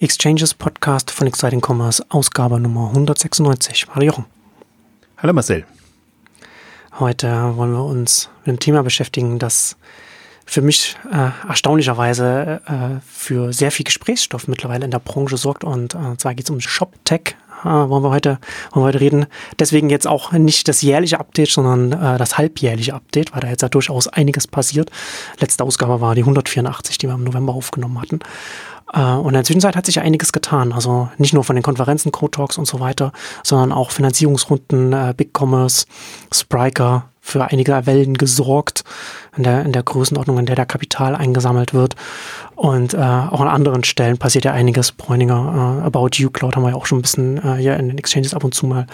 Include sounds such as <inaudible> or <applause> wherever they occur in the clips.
Exchanges Podcast von Exciting Commerce, Ausgabe Nummer 196. Hallo Jochen. Hallo Marcel. Heute wollen wir uns mit einem Thema beschäftigen, das für mich äh, erstaunlicherweise äh, für sehr viel Gesprächsstoff mittlerweile in der Branche sorgt. Und äh, zwar geht es um ShopTech. Äh, wollen, wir heute, wollen wir heute reden. Deswegen jetzt auch nicht das jährliche Update, sondern äh, das halbjährliche Update, weil da jetzt ja durchaus einiges passiert. Letzte Ausgabe war die 184, die wir im November aufgenommen hatten. Äh, und in der Zwischenzeit hat sich einiges getan. Also nicht nur von den Konferenzen, Code Talks und so weiter, sondern auch Finanzierungsrunden, äh, Big Commerce, Spriker für einige Wellen gesorgt in der, in der Größenordnung, in der der Kapital eingesammelt wird. Und äh, auch an anderen Stellen passiert ja einiges. Bräuninger, äh, About You Cloud haben wir ja auch schon ein bisschen äh, hier in den Exchanges ab und zu mal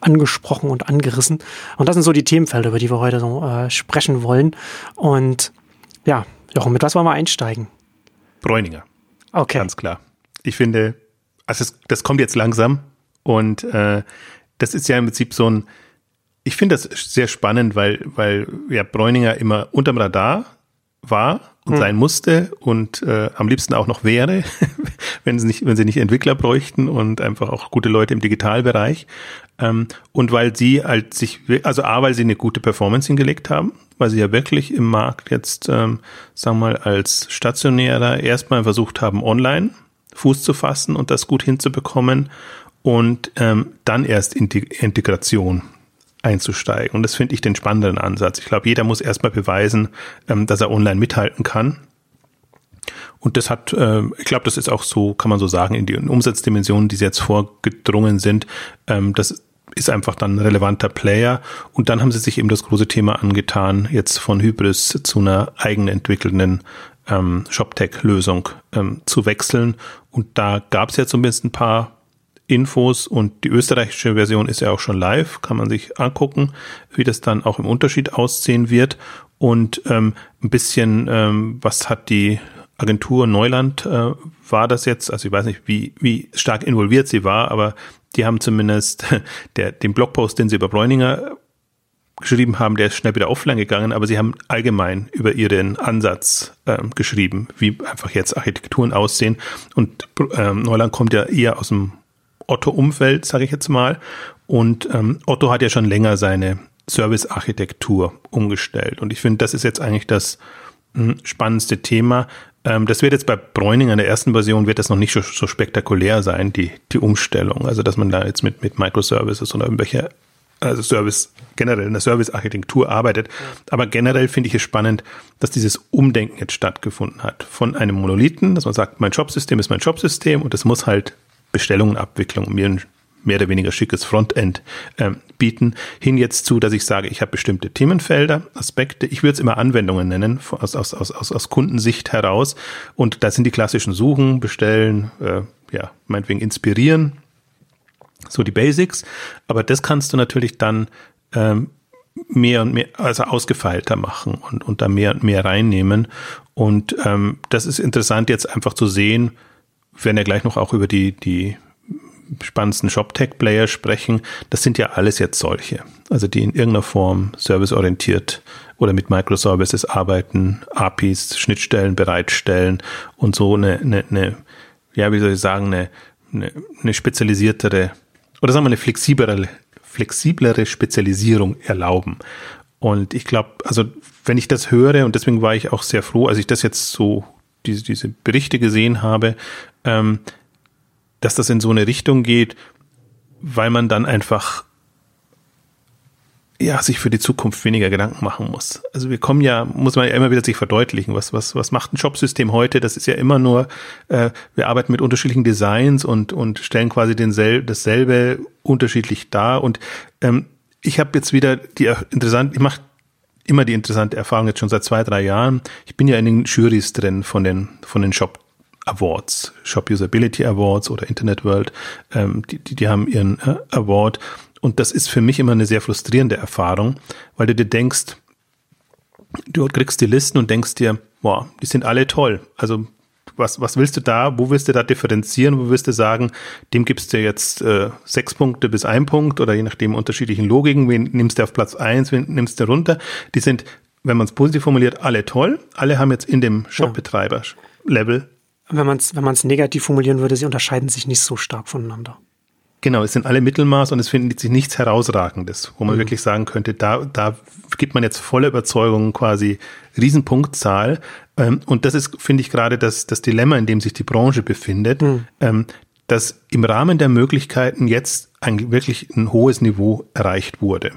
angesprochen und angerissen. Und das sind so die Themenfelder, über die wir heute so äh, sprechen wollen. Und ja, Jochen, mit was wollen wir einsteigen? Bräuninger. Okay. Ganz klar. Ich finde, also es, das kommt jetzt langsam und äh, das ist ja im Prinzip so ein, ich finde das sehr spannend, weil, weil ja Bräuninger immer unterm Radar war und hm. sein musste und äh, am liebsten auch noch wäre, <laughs> wenn sie nicht, wenn sie nicht Entwickler bräuchten und einfach auch gute Leute im Digitalbereich. Ähm, und weil sie halt sich, also A, weil sie eine gute Performance hingelegt haben, weil sie ja wirklich im Markt jetzt, ähm, sagen wir mal, als Stationärer erstmal versucht haben, online Fuß zu fassen und das gut hinzubekommen und ähm, dann erst in die Integration einzusteigen. Und das finde ich den spannenden Ansatz. Ich glaube, jeder muss erstmal beweisen, ähm, dass er online mithalten kann. Und das hat, äh, ich glaube, das ist auch so, kann man so sagen, in die Umsatzdimensionen, die jetzt vorgedrungen sind, ähm, das ist einfach dann ein relevanter Player. Und dann haben sie sich eben das große Thema angetan, jetzt von Hybris zu einer eigenentwickelnden ähm, ShopTech-Lösung ähm, zu wechseln. Und da gab es jetzt zumindest ein paar Infos und die österreichische Version ist ja auch schon live, kann man sich angucken, wie das dann auch im Unterschied aussehen wird. Und ähm, ein bisschen, ähm, was hat die Agentur Neuland, äh, war das jetzt, also ich weiß nicht, wie, wie stark involviert sie war, aber die haben zumindest <laughs> der, den Blogpost, den sie über Bräuninger geschrieben haben, der ist schnell wieder offline gegangen, aber sie haben allgemein über ihren Ansatz ähm, geschrieben, wie einfach jetzt Architekturen aussehen. Und ähm, Neuland kommt ja eher aus dem Otto-Umfeld, sage ich jetzt mal. Und ähm, Otto hat ja schon länger seine Service-Architektur umgestellt. Und ich finde, das ist jetzt eigentlich das hm, spannendste Thema. Ähm, das wird jetzt bei Bräuning in der ersten Version wird das noch nicht so, so, spektakulär sein, die, die Umstellung. Also, dass man da jetzt mit, mit Microservices oder irgendwelche also Service, generell in der Service-Architektur arbeitet. Aber generell finde ich es spannend, dass dieses Umdenken jetzt stattgefunden hat. Von einem Monolithen, dass man sagt, mein Jobsystem ist mein Jobsystem und es muss halt Bestellungenabwicklung mir ein mehr oder weniger schickes Frontend äh, bieten, hin jetzt zu, dass ich sage, ich habe bestimmte Themenfelder, Aspekte, ich würde es immer Anwendungen nennen, aus, aus, aus, aus, Kundensicht heraus. Und da sind die klassischen Suchen, Bestellen, äh, ja, meinetwegen inspirieren, so die Basics. Aber das kannst du natürlich dann ähm, mehr und mehr, also ausgefeilter machen und, und da mehr und mehr reinnehmen. Und ähm, das ist interessant jetzt einfach zu sehen, werden ja gleich noch auch über die, die spannendsten ShopTech-Player sprechen. Das sind ja alles jetzt solche. Also die in irgendeiner Form serviceorientiert oder mit Microservices arbeiten, APIs, Schnittstellen bereitstellen und so eine, eine, eine ja, wie soll ich sagen, eine, eine, eine spezialisiertere oder sagen wir eine flexiblere, flexiblere Spezialisierung erlauben. Und ich glaube, also wenn ich das höre, und deswegen war ich auch sehr froh, als ich das jetzt so diese, diese Berichte gesehen habe, ähm, dass das in so eine Richtung geht, weil man dann einfach ja, sich für die Zukunft weniger Gedanken machen muss. Also wir kommen ja, muss man ja immer wieder sich verdeutlichen, was, was, was macht ein Shopsystem heute? Das ist ja immer nur, äh, wir arbeiten mit unterschiedlichen Designs und, und stellen quasi denselbe, dasselbe unterschiedlich dar. Und ähm, ich habe jetzt wieder die interessant, ich mache immer die interessante Erfahrung jetzt schon seit zwei, drei Jahren. Ich bin ja in den Juries drin von den, von den Shop Awards, Shop Usability Awards oder Internet World, ähm, die, die, die haben ihren äh, Award. Und das ist für mich immer eine sehr frustrierende Erfahrung, weil du dir denkst, du kriegst die Listen und denkst dir, boah, die sind alle toll. Also was, was willst du da, wo willst du da differenzieren, wo willst du sagen, dem gibst du jetzt äh, sechs Punkte bis ein Punkt oder je nachdem unterschiedlichen Logiken, wen nimmst du auf Platz eins, wen nimmst du runter. Die sind, wenn man es positiv formuliert, alle toll. Alle haben jetzt in dem Shopbetreiber-Level wenn man es wenn man's negativ formulieren würde, sie unterscheiden sich nicht so stark voneinander. Genau, es sind alle Mittelmaß und es findet sich nichts Herausragendes, wo man mhm. wirklich sagen könnte, da, da gibt man jetzt volle Überzeugung quasi Riesenpunktzahl. Ähm, und das ist, finde ich, gerade das, das Dilemma, in dem sich die Branche befindet, mhm. ähm, dass im Rahmen der Möglichkeiten jetzt ein, wirklich ein hohes Niveau erreicht wurde.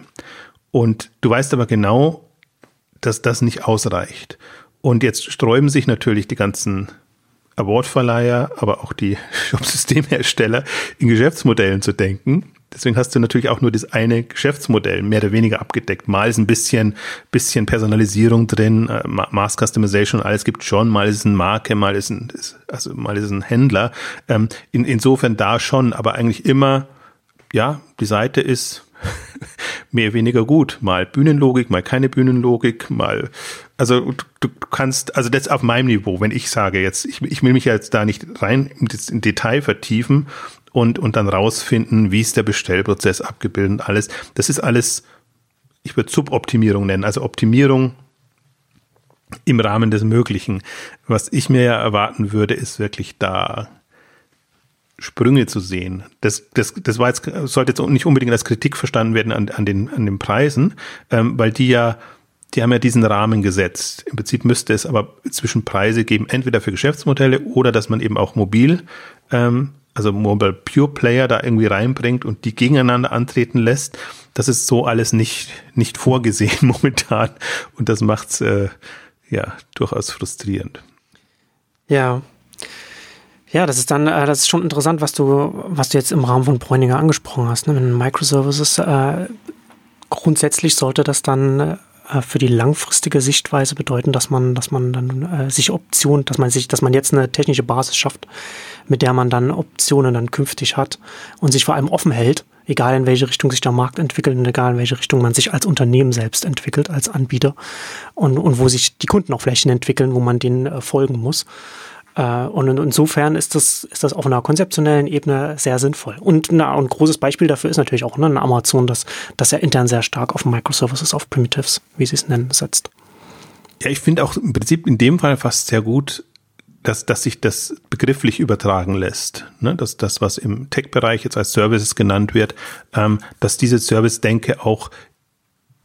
Und du weißt aber genau, dass das nicht ausreicht. Und jetzt sträuben sich natürlich die ganzen Awardverleiher, aber auch die <laughs> Shop-Systemhersteller in Geschäftsmodellen zu denken. Deswegen hast du natürlich auch nur das eine Geschäftsmodell mehr oder weniger abgedeckt. Mal ist ein bisschen, bisschen Personalisierung drin, äh, Mass Customization, alles gibt schon. Mal ist es eine Marke, mal ist ein, also mal ist ein Händler. Ähm, in, insofern da schon, aber eigentlich immer, ja, die Seite ist <laughs> mehr weniger gut. Mal Bühnenlogik, mal keine Bühnenlogik, mal also du kannst, also das auf meinem Niveau, wenn ich sage jetzt, ich, ich will mich jetzt da nicht rein in Detail vertiefen und, und dann rausfinden, wie ist der Bestellprozess abgebildet und alles. Das ist alles, ich würde Suboptimierung nennen, also Optimierung im Rahmen des Möglichen. Was ich mir ja erwarten würde, ist wirklich da Sprünge zu sehen. Das, das, das war jetzt, sollte jetzt nicht unbedingt als Kritik verstanden werden an, an, den, an den Preisen, ähm, weil die ja die haben ja diesen Rahmen gesetzt. Im Prinzip müsste es aber zwischen Preise geben, entweder für Geschäftsmodelle oder dass man eben auch mobil, ähm, also Mobile Pure Player da irgendwie reinbringt und die gegeneinander antreten lässt. Das ist so alles nicht, nicht vorgesehen <laughs> momentan. Und das macht's äh, ja durchaus frustrierend. Ja. Ja, das ist dann, äh, das ist schon interessant, was du, was du jetzt im Rahmen von Bräuninger angesprochen hast. Ne? Wenn Microservices äh, grundsätzlich sollte das dann äh, für die langfristige Sichtweise bedeuten, dass man, dass man dann äh, sich Optionen, dass man sich, dass man jetzt eine technische Basis schafft, mit der man dann Optionen dann künftig hat und sich vor allem offen hält, egal in welche Richtung sich der Markt entwickelt und egal in welche Richtung man sich als Unternehmen selbst entwickelt, als Anbieter und, und wo sich die Kunden auch Flächen entwickeln, wo man denen äh, folgen muss. Äh, und insofern ist das, ist das auf einer konzeptionellen Ebene sehr sinnvoll. Und na, ein großes Beispiel dafür ist natürlich auch ne, Amazon, das, das ja intern sehr stark auf Microservices, auf Primitives, wie sie es nennen, setzt. Ja, ich finde auch im Prinzip in dem Fall fast sehr gut, dass, dass sich das begrifflich übertragen lässt. Ne? Dass das, was im Tech-Bereich jetzt als Services genannt wird, ähm, dass diese Service-Denke auch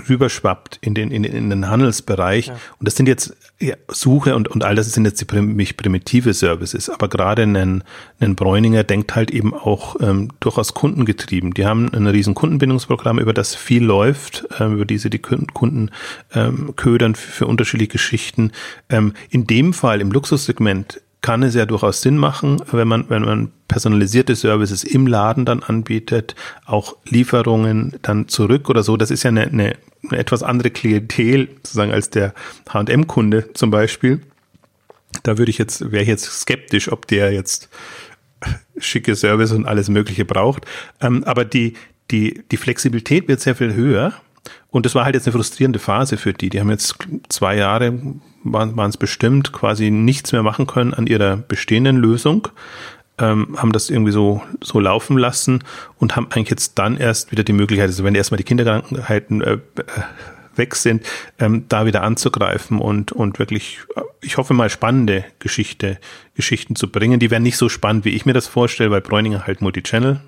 rüberschwappt in den, in, in den Handelsbereich. Ja. Und das sind jetzt ja, Suche und, und all das sind jetzt die prim primitive Services. Aber gerade ein, ein Bräuninger denkt halt eben auch ähm, durchaus kundengetrieben. Die haben ein riesen Kundenbindungsprogramm, über das viel läuft, ähm, über diese die Kunden ähm, ködern für, für unterschiedliche Geschichten. Ähm, in dem Fall im Luxussegment kann es ja durchaus Sinn machen, wenn man, wenn man personalisierte Services im Laden dann anbietet, auch Lieferungen dann zurück oder so. Das ist ja eine, eine, eine etwas andere Klientel sozusagen als der H&M-Kunde zum Beispiel. Da würde ich jetzt, wäre ich jetzt skeptisch, ob der jetzt schicke Service und alles Mögliche braucht. Ähm, aber die, die, die Flexibilität wird sehr viel höher. Und das war halt jetzt eine frustrierende Phase für die. Die haben jetzt zwei Jahre, waren es bestimmt, quasi nichts mehr machen können an ihrer bestehenden Lösung ähm, haben das irgendwie so, so laufen lassen und haben eigentlich jetzt dann erst wieder die Möglichkeit, also wenn erstmal die Kinderkrankheiten äh, äh, weg sind, ähm, da wieder anzugreifen und, und wirklich, äh, ich hoffe mal, spannende Geschichte, Geschichten zu bringen. Die werden nicht so spannend, wie ich mir das vorstelle, weil Bräuninger halt Multichannel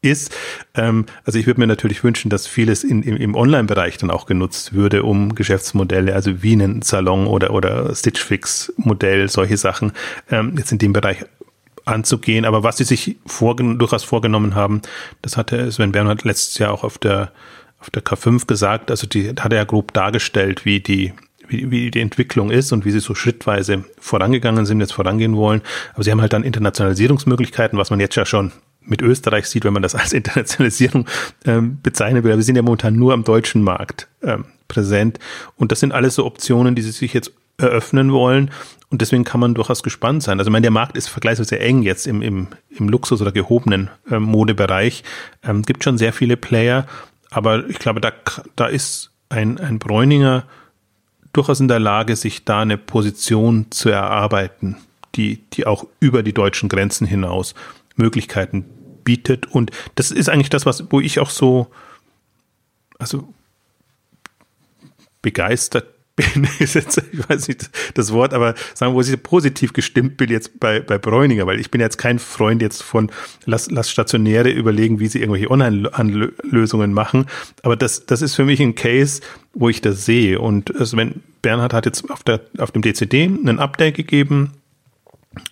ist. Ähm, also ich würde mir natürlich wünschen, dass vieles in, im, im Online-Bereich dann auch genutzt würde, um Geschäftsmodelle, also wie einen Salon oder, oder Stitch Fix Modell, solche Sachen ähm, jetzt in dem Bereich anzugehen. Aber was sie sich vorgen durchaus vorgenommen haben, das hatte Sven Bernhard letztes Jahr auch auf der, auf der K5 gesagt. Also die hat er ja grob dargestellt, wie die, wie, wie die Entwicklung ist und wie sie so schrittweise vorangegangen sind, jetzt vorangehen wollen. Aber sie haben halt dann Internationalisierungsmöglichkeiten, was man jetzt ja schon mit Österreich sieht, wenn man das als Internationalisierung ähm, bezeichnen will. Wir sind ja momentan nur am deutschen Markt ähm, präsent. Und das sind alles so Optionen, die sie sich jetzt eröffnen wollen. Und deswegen kann man durchaus gespannt sein. Also ich meine, der Markt ist vergleichsweise eng jetzt im, im, im Luxus- oder gehobenen äh, Modebereich. Ähm, gibt schon sehr viele Player, aber ich glaube, da, da ist ein, ein Bräuninger durchaus in der Lage, sich da eine Position zu erarbeiten, die, die auch über die deutschen Grenzen hinaus Möglichkeiten bietet. Und das ist eigentlich das, was, wo ich auch so, also begeistert <laughs> bin, ist jetzt, ich weiß nicht das Wort, aber sagen wir, wo ich positiv gestimmt bin jetzt bei, bei Bräuninger, weil ich bin jetzt kein Freund jetzt von, lass, lass Stationäre überlegen, wie sie irgendwelche Online-Lösungen machen. Aber das, das ist für mich ein Case, wo ich das sehe. Und also wenn Bernhard hat jetzt auf, der, auf dem DCD ein Update gegeben,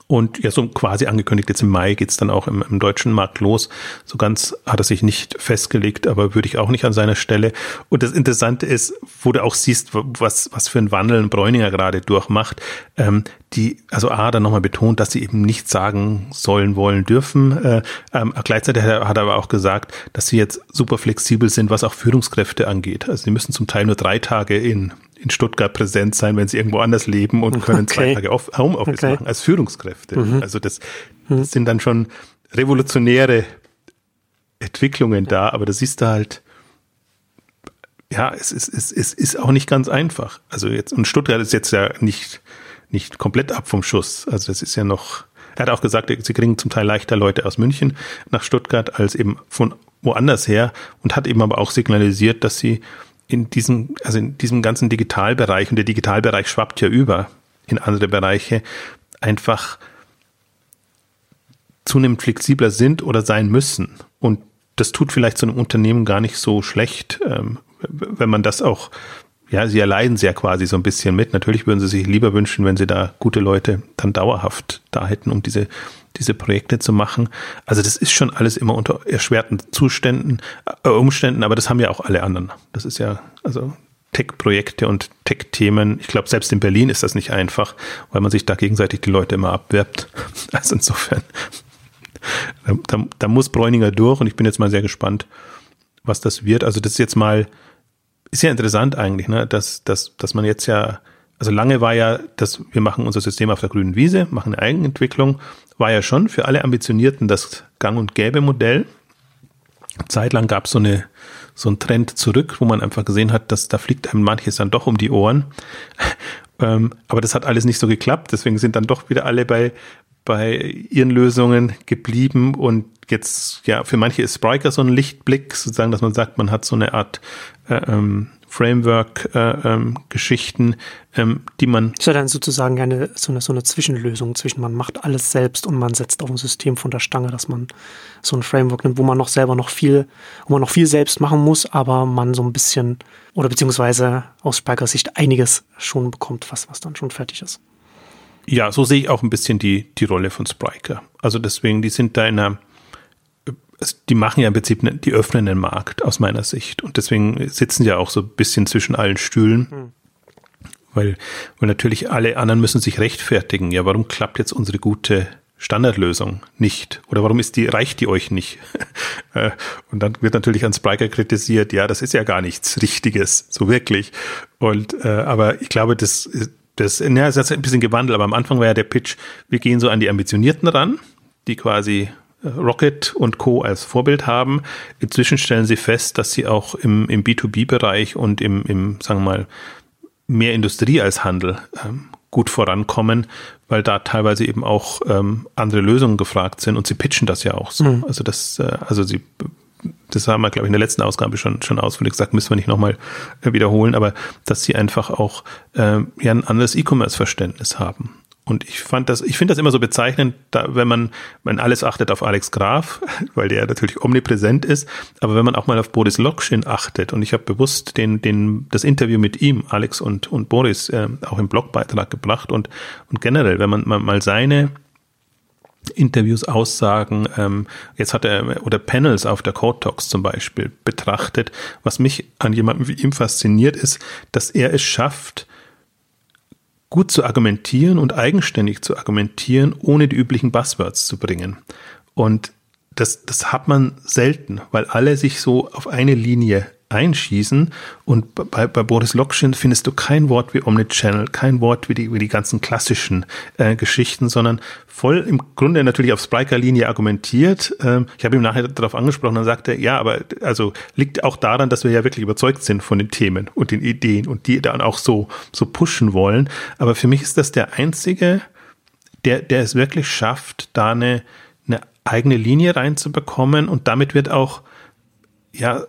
und ja, so quasi angekündigt, jetzt im Mai geht's dann auch im, im, deutschen Markt los. So ganz hat er sich nicht festgelegt, aber würde ich auch nicht an seiner Stelle. Und das Interessante ist, wo du auch siehst, was, was für ein Wandel ein Bräuninger gerade durchmacht, ähm, die, also A, dann nochmal betont, dass sie eben nicht sagen sollen, wollen, dürfen. Äh, ähm, gleichzeitig hat er aber auch gesagt, dass sie jetzt super flexibel sind, was auch Führungskräfte angeht. Also sie müssen zum Teil nur drei Tage in in Stuttgart präsent sein, wenn sie irgendwo anders leben und können okay. zwei Tage Homeoffice okay. machen als Führungskräfte. Mhm. Also das, mhm. das, sind dann schon revolutionäre Entwicklungen da, aber das siehst du halt, ja, es ist, es, es ist auch nicht ganz einfach. Also jetzt, und Stuttgart ist jetzt ja nicht, nicht komplett ab vom Schuss. Also das ist ja noch, er hat auch gesagt, sie kriegen zum Teil leichter Leute aus München nach Stuttgart als eben von woanders her und hat eben aber auch signalisiert, dass sie in diesem, also in diesem ganzen Digitalbereich, und der Digitalbereich schwappt ja über in andere Bereiche, einfach zunehmend flexibler sind oder sein müssen. Und das tut vielleicht so einem Unternehmen gar nicht so schlecht, ähm, wenn man das auch, ja, sie erleiden sehr quasi so ein bisschen mit. Natürlich würden sie sich lieber wünschen, wenn sie da gute Leute dann dauerhaft da hätten, um diese diese Projekte zu machen. Also das ist schon alles immer unter erschwerten Zuständen, äh, Umständen, aber das haben ja auch alle anderen. Das ist ja, also Tech-Projekte und Tech-Themen. Ich glaube, selbst in Berlin ist das nicht einfach, weil man sich da gegenseitig die Leute immer abwerbt. <laughs> Also insofern, da, da muss Bräuninger durch und ich bin jetzt mal sehr gespannt, was das wird. Also das ist jetzt mal, ist ja interessant eigentlich, ne, dass, dass, dass man jetzt ja, also lange war ja, dass wir machen unser System auf der grünen Wiese, machen eine Eigenentwicklung war ja schon für alle Ambitionierten das Gang- und Gäbe-Modell. Zeitlang gab es so, eine, so einen Trend zurück, wo man einfach gesehen hat, dass da fliegt einem manches dann doch um die Ohren. <laughs> ähm, aber das hat alles nicht so geklappt. Deswegen sind dann doch wieder alle bei, bei ihren Lösungen geblieben und jetzt, ja, für manche ist Spriker so ein Lichtblick, sozusagen, dass man sagt, man hat so eine Art äh, ähm, Framework-Geschichten, äh, ähm, ähm, die man. Ist ja dann sozusagen eine so, eine so eine Zwischenlösung zwischen man macht alles selbst und man setzt auf ein System von der Stange, dass man so ein Framework nimmt, wo man noch selber noch viel, wo man noch viel selbst machen muss, aber man so ein bisschen oder beziehungsweise aus Spikers Sicht einiges schon bekommt, was, was dann schon fertig ist. Ja, so sehe ich auch ein bisschen die, die Rolle von Spriker. Also deswegen, die sind da in einer die machen ja im Prinzip, ne, die öffnen den Markt aus meiner Sicht. Und deswegen sitzen ja auch so ein bisschen zwischen allen Stühlen. Hm. Weil, weil natürlich alle anderen müssen sich rechtfertigen. Ja, warum klappt jetzt unsere gute Standardlösung nicht? Oder warum ist die, reicht die euch nicht? <laughs> Äh, und dann wird natürlich an Spriker kritisiert, ja, das ist ja gar nichts Richtiges, so wirklich. Und, äh, aber ich glaube, das, das, ja, das hat ein bisschen gewandelt, aber am Anfang war ja der Pitch, wir gehen so an die Ambitionierten ran, die quasi Rocket und Co. als Vorbild haben. Inzwischen stellen sie fest, dass sie auch im, im B2B-Bereich und im, im, sagen wir mal, mehr Industrie als Handel ähm, gut vorankommen, weil da teilweise eben auch ähm, andere Lösungen gefragt sind und sie pitchen das ja auch so. Mhm. Also das, äh, also sie, das haben wir, glaube ich, in der letzten Ausgabe schon, schon ausführlich gesagt, müssen wir nicht nochmal äh, wiederholen, aber dass sie einfach auch äh, ja ein anderes E-Commerce-Verständnis haben. Und ich fand das, ich finde das immer so bezeichnend, da, wenn man, man alles achtet auf Alex Graf, <laughs> weil der natürlich omnipräsent ist, aber wenn man auch mal auf Boris Lokschin achtet, und ich habe bewusst den, den, das Interview mit ihm, Alex und, und Boris, äh, auch im Blogbeitrag gebracht. Und, und generell, wenn man, mal seine Interviews, Aussagen, ähm, jetzt hat er, oder Panels auf der Code Talks zum Beispiel betrachtet, was mich an jemandem wie ihm fasziniert ist, dass er es schafft, gut zu argumentieren und eigenständig zu argumentieren, ohne die üblichen Buzzwords zu bringen. Und das, das hat man selten, weil alle sich so auf eine Linie einschießen. Und bei, bei Boris Lokschin findest du kein Wort wie Omnichannel, kein Wort wie die, wie die ganzen klassischen äh, Geschichten, sondern voll im Grunde natürlich auf Spriker-Linie argumentiert. Ähm, ich habe ihm nachher darauf angesprochen, und sagte, ja, aber also liegt auch daran, dass wir ja wirklich überzeugt sind von den Themen und den Ideen und die dann auch so, so pushen wollen. Aber für mich ist das der einzige, der, der es wirklich schafft, da eine, eine eigene Linie reinzubekommen und damit wird auch ja,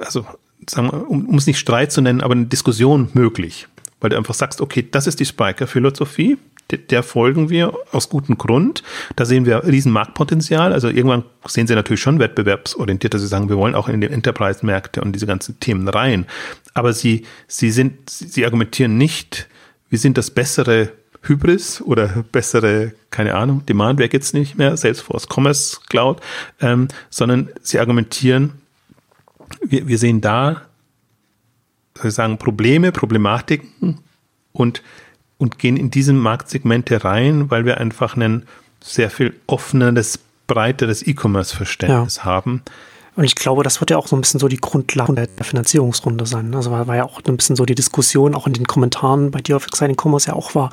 also sagen wir, um, um es nicht Streit zu nennen, aber eine Diskussion möglich. weil du einfach sagst, okay, das ist die Spiker-Philosophie, der folgen wir aus gutem Grund. Da sehen wir riesen Marktpotenzial. Also irgendwann sehen sie natürlich schon wettbewerbsorientiert, dass sie sagen, wir wollen auch in die Enterprise-Märkte und diese ganzen Themen rein. Aber sie, sie sind, sie argumentieren nicht, wir sind das bessere Hybris oder bessere, keine Ahnung, Demandware gibt's nicht mehr, Salesforce Commerce Cloud, ähm, sondern sie argumentieren, wir, wir sehen da, soll ich sagen, Probleme, Problematiken und und gehen in diese Marktsegmente rein, weil wir einfach ein sehr viel offeneres, breiteres E-Commerce-Verständnis ja. haben. Und ich glaube, das wird ja auch so ein bisschen so die Grundlage der Finanzierungsrunde sein. Also war, war ja auch ein bisschen so die Diskussion, auch in den Kommentaren bei dir auf Exciting Commerce ja auch war,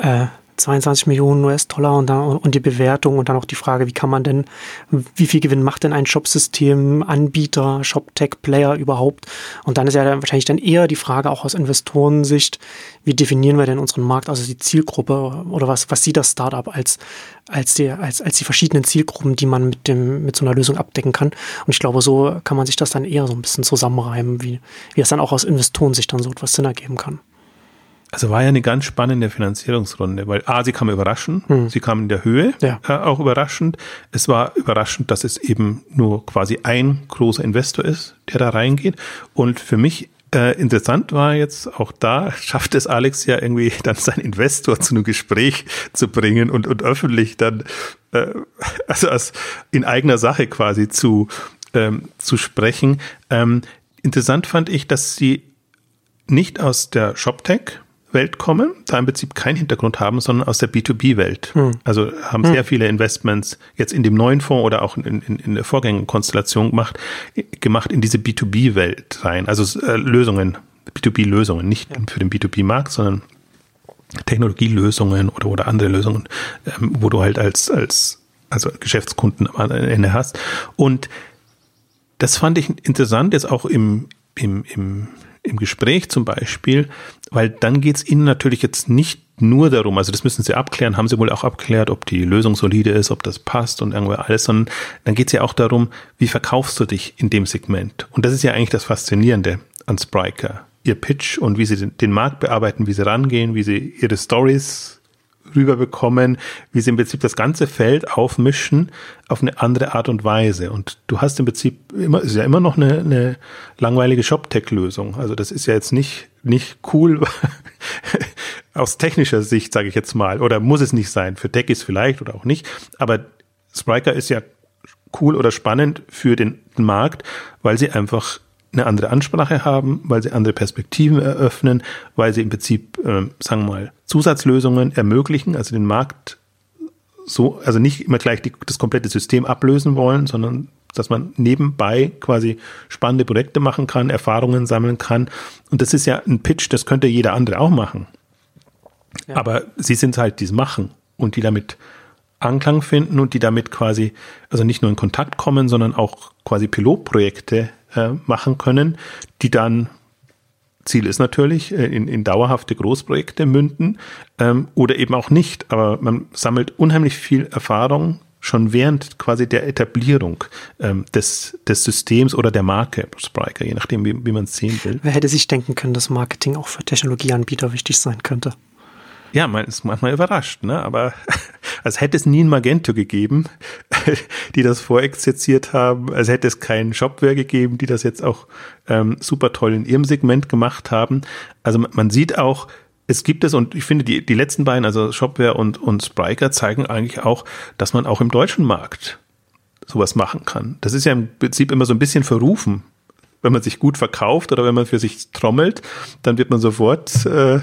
äh, 22 Millionen US-Dollar und, und die Bewertung und dann auch die Frage, wie kann man denn, wie viel Gewinn macht denn ein Shopsystem, Anbieter, Shop-Tech-Player überhaupt? Und dann ist ja dann wahrscheinlich dann eher die Frage auch aus Investorensicht, wie definieren wir denn unseren Markt, also die Zielgruppe oder was, was sieht das Startup als, als, die, als, als die verschiedenen Zielgruppen, die man mit, dem, mit so einer Lösung abdecken kann? Und ich glaube, so kann man sich das dann eher so ein bisschen zusammenreimen, wie, wie es dann auch aus Investorensicht dann so etwas Sinn ergeben kann. Also war ja eine ganz spannende Finanzierungsrunde, weil A, sie kam überraschend, hm. sie kam in der Höhe ja. äh, auch überraschend. Es war überraschend, dass es eben nur quasi ein großer Investor ist, der da reingeht. Und für mich äh, interessant war jetzt auch da, <laughs> schafft es Alex ja irgendwie <laughs> dann seinen Investor zu einem Gespräch zu bringen und, und öffentlich dann, äh, <laughs> also als in eigener Sache quasi zu, ähm, zu sprechen. Ähm, interessant fand ich, dass sie nicht aus der ShopTech Welt kommen, da im Prinzip keinen Hintergrund haben, sondern aus der B2B-Welt. Hm. Also haben hm. sehr viele Investments jetzt in dem neuen Fonds oder auch in, in, in der Vorgängerkonstellation gemacht, gemacht in diese B2B-Welt rein. Also äh, Lösungen, B2B-Lösungen, nicht ja. für den B2B-Markt, sondern Technologielösungen oder, oder andere Lösungen, ähm, wo du halt als, als also Geschäftskunden am Ende hast. Und das fand ich interessant, jetzt auch im, im, im im Gespräch zum Beispiel, weil dann geht es Ihnen natürlich jetzt nicht nur darum, also das müssen Sie abklären, haben Sie wohl auch abklärt, ob die Lösung solide ist, ob das passt und irgendwie alles, sondern dann geht es ja auch darum, wie verkaufst du dich in dem Segment. Und das ist ja eigentlich das Faszinierende an Spriker. Ihr Pitch und wie Sie den, den Markt bearbeiten, wie Sie rangehen, wie Sie Ihre Stories rüberbekommen, wie sie im Prinzip das ganze Feld aufmischen auf eine andere Art und Weise. Und du hast im Prinzip immer, ist ja immer noch eine, eine langweilige Shop-Tech-Lösung. Also das ist ja jetzt nicht, nicht cool <laughs> aus technischer Sicht, sage ich jetzt mal. Oder muss es nicht sein. Für Tech ist vielleicht oder auch nicht. Aber Spriker ist ja cool oder spannend für den Markt, weil sie einfach eine andere Ansprache haben, weil sie andere Perspektiven eröffnen, weil sie im Prinzip, äh, sagen wir mal, Zusatzlösungen ermöglichen, also den Markt so, also nicht immer gleich die, das komplette System ablösen wollen, sondern dass man nebenbei quasi spannende Projekte machen kann, Erfahrungen sammeln kann. Und das ist ja ein Pitch, das könnte jeder andere auch machen. Ja. Aber sie sind halt, die es machen und die damit Anklang finden und die damit quasi, also nicht nur in Kontakt kommen, sondern auch quasi Pilotprojekte äh, machen können, die dann Ziel ist natürlich, äh, in, in dauerhafte Großprojekte münden ähm, oder eben auch nicht. Aber man sammelt unheimlich viel Erfahrung schon während quasi der Etablierung ähm, des, des Systems oder der Marke Spriker, je nachdem, wie, wie man es sehen will. Wer hätte sich denken können, dass Marketing auch für Technologieanbieter wichtig sein könnte? Ja, man ist manchmal überrascht, ne? aber <laughs> als hätte es nie ein Magento gegeben, <laughs> die das vorexerziert haben, als hätte es keinen Shopware gegeben, die das jetzt auch ähm, super toll in ihrem Segment gemacht haben. Also man sieht auch, es gibt es und ich finde, die, die letzten beiden, also Shopware und, und Spriker, zeigen eigentlich auch, dass man auch im deutschen Markt sowas machen kann. Das ist ja im Prinzip immer so ein bisschen verrufen. Wenn man sich gut verkauft oder wenn man für sich trommelt, dann wird man sofort äh,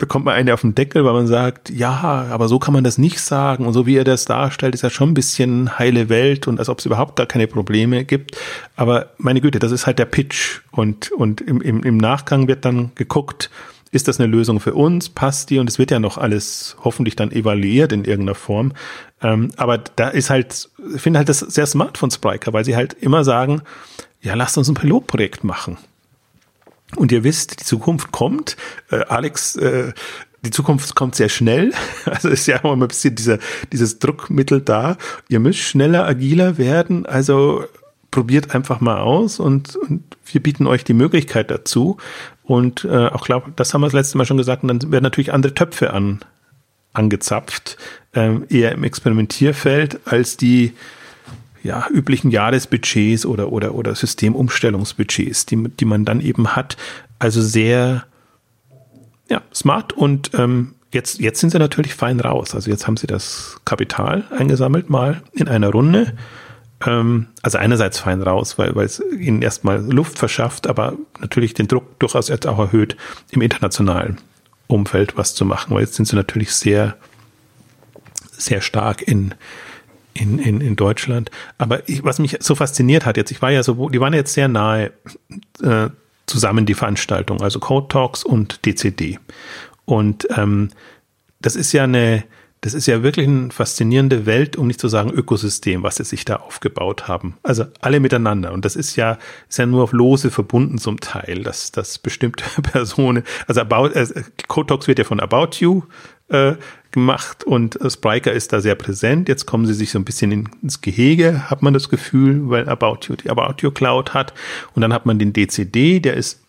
bekommt man eine auf den Deckel, weil man sagt, ja, aber so kann man das nicht sagen. Und so wie er das darstellt, ist ja schon ein bisschen heile Welt und als ob es überhaupt gar keine Probleme gibt. Aber meine Güte, das ist halt der Pitch. Und, und im, im, im Nachgang wird dann geguckt, ist das eine Lösung für uns? Passt die? Und es wird ja noch alles hoffentlich dann evaluiert in irgendeiner Form. Ähm, aber da ist halt, ich finde halt das sehr smart von Spriker, weil sie halt immer sagen, ja, lasst uns ein Pilotprojekt machen. Und ihr wisst, die Zukunft kommt. Äh, Alex, äh, die Zukunft kommt sehr schnell. <laughs> Also ist ja immer ein bisschen dieser, dieses Druckmittel da. Ihr müsst schneller, agiler werden. Also probiert einfach mal aus und, und wir bieten euch die Möglichkeit dazu. Und äh, auch glaube, das haben wir das letzte Mal schon gesagt, und dann werden natürlich andere Töpfe an, angezapft, ähm, eher im Experimentierfeld als die ja, üblichen Jahresbudgets oder, oder, oder Systemumstellungsbudgets, die, die man dann eben hat. Also sehr ja, smart und ähm, jetzt, jetzt sind sie natürlich fein raus. Also jetzt haben sie das Kapital eingesammelt, mal in einer Runde. Ähm, also einerseits fein raus, weil, weil es ihnen erstmal Luft verschafft, aber natürlich den Druck durchaus jetzt auch erhöht, im internationalen Umfeld was zu machen, weil jetzt sind sie natürlich sehr, sehr stark in, in, in, in Deutschland. Aber ich, was mich so fasziniert hat jetzt, ich war ja so, die waren jetzt sehr nahe äh, zusammen, die Veranstaltung, also Code Talks und DCD. Und ähm, das ist ja eine, das ist ja wirklich eine faszinierende Welt, um nicht zu sagen Ökosystem, was sie sich da aufgebaut haben. Also alle miteinander. Und das ist ja, ist ja nur auf Lose verbunden zum Teil, dass, dass bestimmte <laughs> Personen, also About, äh, Code Talks wird ja von About You äh, gemacht und äh, Spriker ist da sehr präsent. Jetzt kommen sie sich so ein bisschen in, ins Gehege, hat man das Gefühl, weil About You die About You Cloud hat. Und dann hat man den DCD, der ist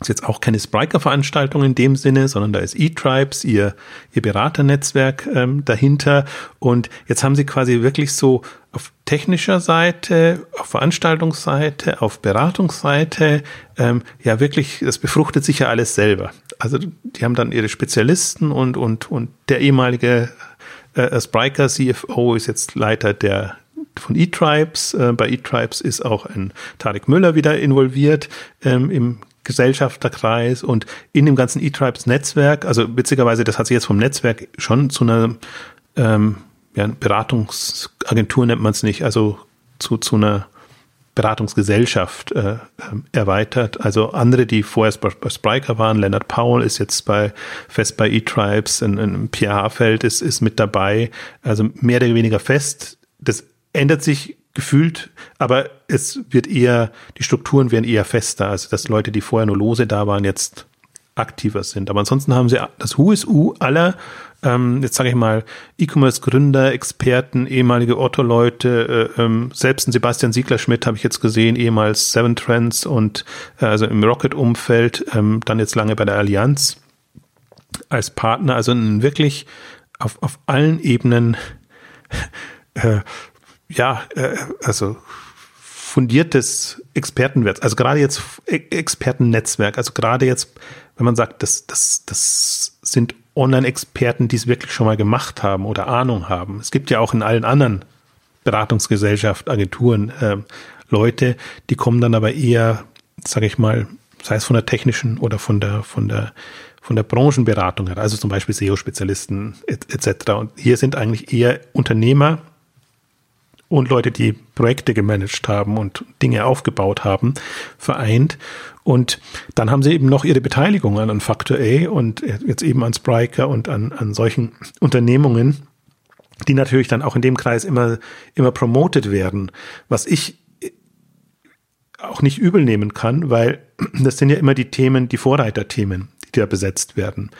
ist jetzt auch keine Spriker-Veranstaltung in dem Sinne, sondern da ist eTribes, ihr, ihr Beraternetzwerk ähm, dahinter. Und jetzt haben sie quasi wirklich so auf technischer Seite, auf Veranstaltungsseite, auf Beratungsseite, ähm, ja wirklich, das befruchtet sich ja alles selber. Also die haben dann ihre Spezialisten und, und, und der ehemalige äh, Spriker CFO ist jetzt Leiter der, von eTribes. Äh, bei eTribes ist auch ein Tarek Müller wieder involviert ähm, im Gesellschafterkreis und in dem ganzen eTribes-Netzwerk, also witzigerweise, das hat sich jetzt vom Netzwerk schon zu einer ähm, ja, Beratungsagentur nennt man es nicht, also zu, zu einer Beratungsgesellschaft äh, ähm, erweitert. Also andere, die vorher bei Spriker waren, Leonard Powell ist jetzt bei fest bei eTribes, ein, ein Pierre Hafeld ist, ist mit dabei, also mehr oder weniger fest. Das ändert sich gefühlt, aber es wird eher, die Strukturen werden eher fester, also dass Leute, die vorher nur lose da waren, jetzt aktiver sind. Aber ansonsten haben sie das Who is Who aller, ähm, jetzt sage ich mal, E-Commerce-Gründer, Experten, ehemalige Otto-Leute, äh, ähm, selbst ein Sebastian Siegler-Schmidt habe ich jetzt gesehen, ehemals Seven Trends und äh, also im Rocket-Umfeld, ähm, dann jetzt lange bei der Allianz als Partner, also wirklich auf, auf allen Ebenen <laughs> äh, ja, äh, also fundiertes Expertenwert, also gerade jetzt Expertennetzwerk, also gerade jetzt, wenn man sagt, das, das, das sind Online-Experten, die es wirklich schon mal gemacht haben oder Ahnung haben. Es gibt ja auch in allen anderen Beratungsgesellschaften, Agenturen äh, Leute, die kommen dann aber eher, sage ich mal, sei es von der technischen oder von der von der von der Branchenberatung her, also zum Beispiel SEO-Spezialisten etc. Et und hier sind eigentlich eher Unternehmer, und Leute, die Projekte gemanagt haben und Dinge aufgebaut haben, vereint. Und dann haben sie eben noch ihre Beteiligung an, an Factor A und jetzt eben an Spriker und an, an solchen Unternehmungen, die natürlich dann auch in dem Kreis immer, immer promoted werden, was ich auch nicht übel nehmen kann, weil das sind ja immer die Themen, die Vorreiterthemen, die da besetzt werden.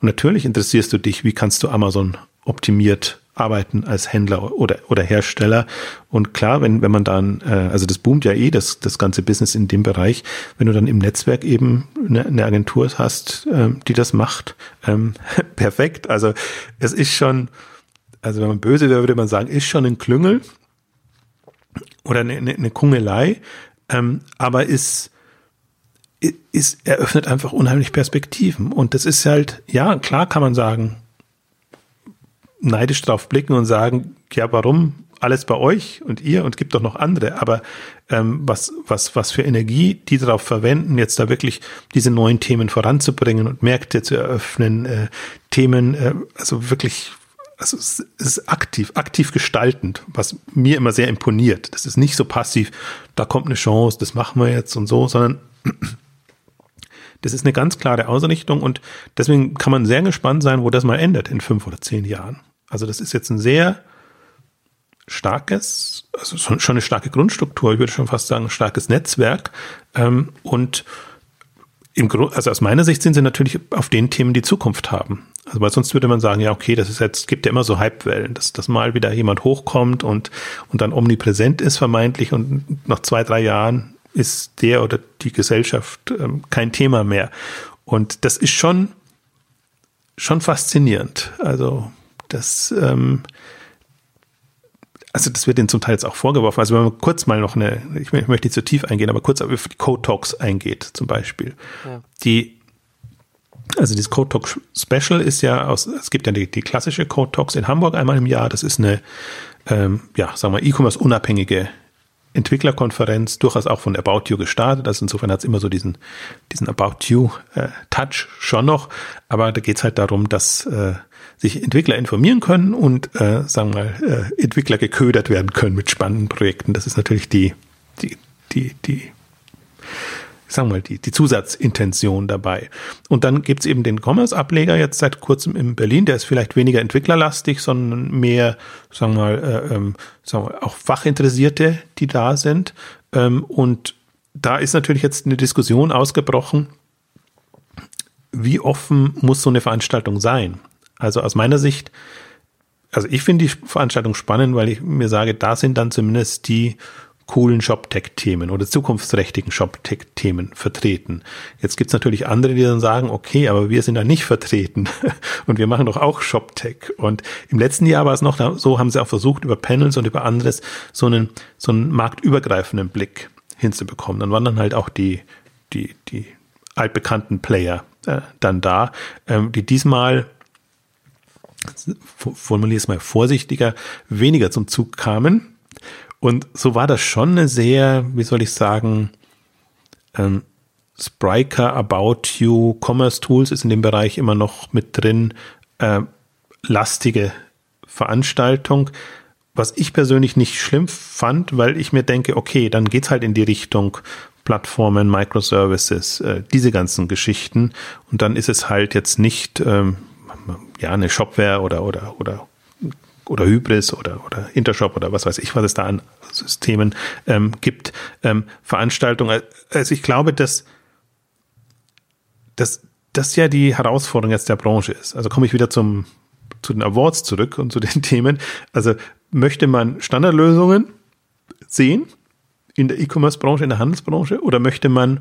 Und natürlich interessierst du dich, wie kannst du Amazon optimiert arbeiten als Händler oder, oder Hersteller. Und klar, wenn, wenn man dann, äh, also das boomt ja eh, das, das ganze Business in dem Bereich, wenn du dann im Netzwerk eben eine, eine Agentur hast, ähm, die das macht, ähm, <laughs> perfekt. Also es ist schon, also wenn man böse wäre, würde man sagen, ist schon ein Klüngel oder eine, eine, Kungelei, ähm, aber ist, ist, eröffnet einfach unheimlich Perspektiven. Und das ist halt, ja, klar kann man sagen, neidisch drauf blicken und sagen, ja, warum alles bei euch und ihr und gibt doch noch andere, aber ähm, was, was, was für Energie die darauf verwenden, jetzt da wirklich diese neuen Themen voranzubringen und Märkte zu eröffnen, äh, Themen, äh, also wirklich, also es ist aktiv, aktiv gestaltend, was mir immer sehr imponiert. Das ist nicht so passiv, da kommt eine Chance, das machen wir jetzt und so, sondern <clears throat> das ist eine ganz klare Ausrichtung und deswegen kann man sehr gespannt sein, wo das mal endet in fünf oder zehn Jahren. Also das ist jetzt ein sehr starkes, also schon eine starke Grundstruktur, ich würde schon fast sagen, ein starkes Netzwerk. Ähm, und im Grund, also aus meiner Sicht sind sie natürlich auf den Themen die Zukunft haben. Also weil sonst würde man sagen, ja, okay, das ist jetzt, gibt ja immer so Hypewellen, dass, dass mal wieder jemand hochkommt und, und dann omnipräsent ist vermeintlich und nach zwei, drei Jahren ist der oder die Gesellschaft ähm, kein Thema mehr. Und das ist schon, schon faszinierend. Also das, ähm, also das wird ihnen zum Teil jetzt auch vorgeworfen. Also wenn man kurz mal noch eine, ich möchte nicht zu tief eingehen, aber kurz auf die Code Talks eingeht, zum Beispiel. Ja. Die, also dieses Code Talk Special ist ja aus, es gibt ja die, die klassische Code Talks in Hamburg einmal im Jahr. Das ist eine, ähm, ja, sagen wir, E-Commerce unabhängige Entwicklerkonferenz, durchaus auch von About You gestartet. Also insofern hat es immer so diesen, diesen About You äh, schon noch. Aber da geht es halt darum, dass äh, sich Entwickler informieren können und, äh, sagen wir mal, äh, Entwickler geködert werden können mit spannenden Projekten. Das ist natürlich die, die, die, die sagen wir mal, die, die Zusatzintention dabei. Und dann gibt's eben den Commerce-Ableger jetzt seit kurzem in Berlin, der ist vielleicht weniger entwicklerlastig, sondern mehr, sagen wir mal, äh, ähm, sagen wir, auch Fachinteressierte, die da sind. Ähm, und da ist natürlich jetzt eine Diskussion ausgebrochen, wie offen muss so eine Veranstaltung sein? Also aus meiner Sicht, also ich finde die Veranstaltung spannend, weil ich mir sage, da sind dann zumindest die coolen ShopTech-Themen oder zukunftsträchtigen ShopTech-Themen vertreten. Jetzt gibt's natürlich andere, die dann sagen, okay, aber wir sind da nicht vertreten <laughs> und wir machen doch auch ShopTech. Und im letzten Jahr war es noch so, haben sie auch versucht, über Panels und über anderes so einen, so einen marktübergreifenden Blick hinzubekommen. Dann waren dann halt auch die, die, die altbekannten Player äh, dann da, ähm, die diesmal formuliere es mal vorsichtiger, weniger zum Zug kamen und so war das schon eine sehr, wie soll ich sagen, ähm, Spriker, About You, Commerce Tools ist in dem Bereich immer noch mit drin, äh, lastige Veranstaltung. Was ich persönlich nicht schlimm fand, weil ich mir denke, okay, dann geht's halt in die Richtung Plattformen, Microservices, äh, diese ganzen Geschichten. Und dann ist es halt jetzt nicht ähm, ja eine Shopware oder oder oder oder Hybris oder, oder Intershop oder was weiß ich, was es da an Systemen ähm, gibt, ähm, Veranstaltungen. Also ich glaube, dass, dass das ja die Herausforderung jetzt der Branche ist. Also komme ich wieder zum, zu den Awards zurück und zu den <laughs> Themen. Also möchte man Standardlösungen sehen in der E-Commerce-Branche, in der Handelsbranche oder möchte man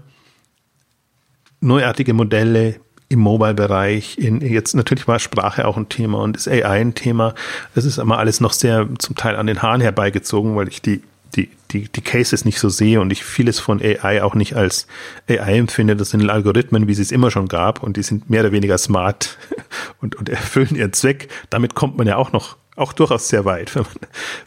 neuartige Modelle, im Mobile-Bereich. Jetzt natürlich war Sprache auch ein Thema und ist AI ein Thema. Das ist immer alles noch sehr zum Teil an den Haaren herbeigezogen, weil ich die die, die, die Cases nicht so sehe und ich vieles von AI auch nicht als AI empfinde. Das sind Algorithmen, wie sie es immer schon gab und die sind mehr oder weniger smart <laughs> und, und erfüllen ihren Zweck. Damit kommt man ja auch noch, auch durchaus sehr weit, wenn man,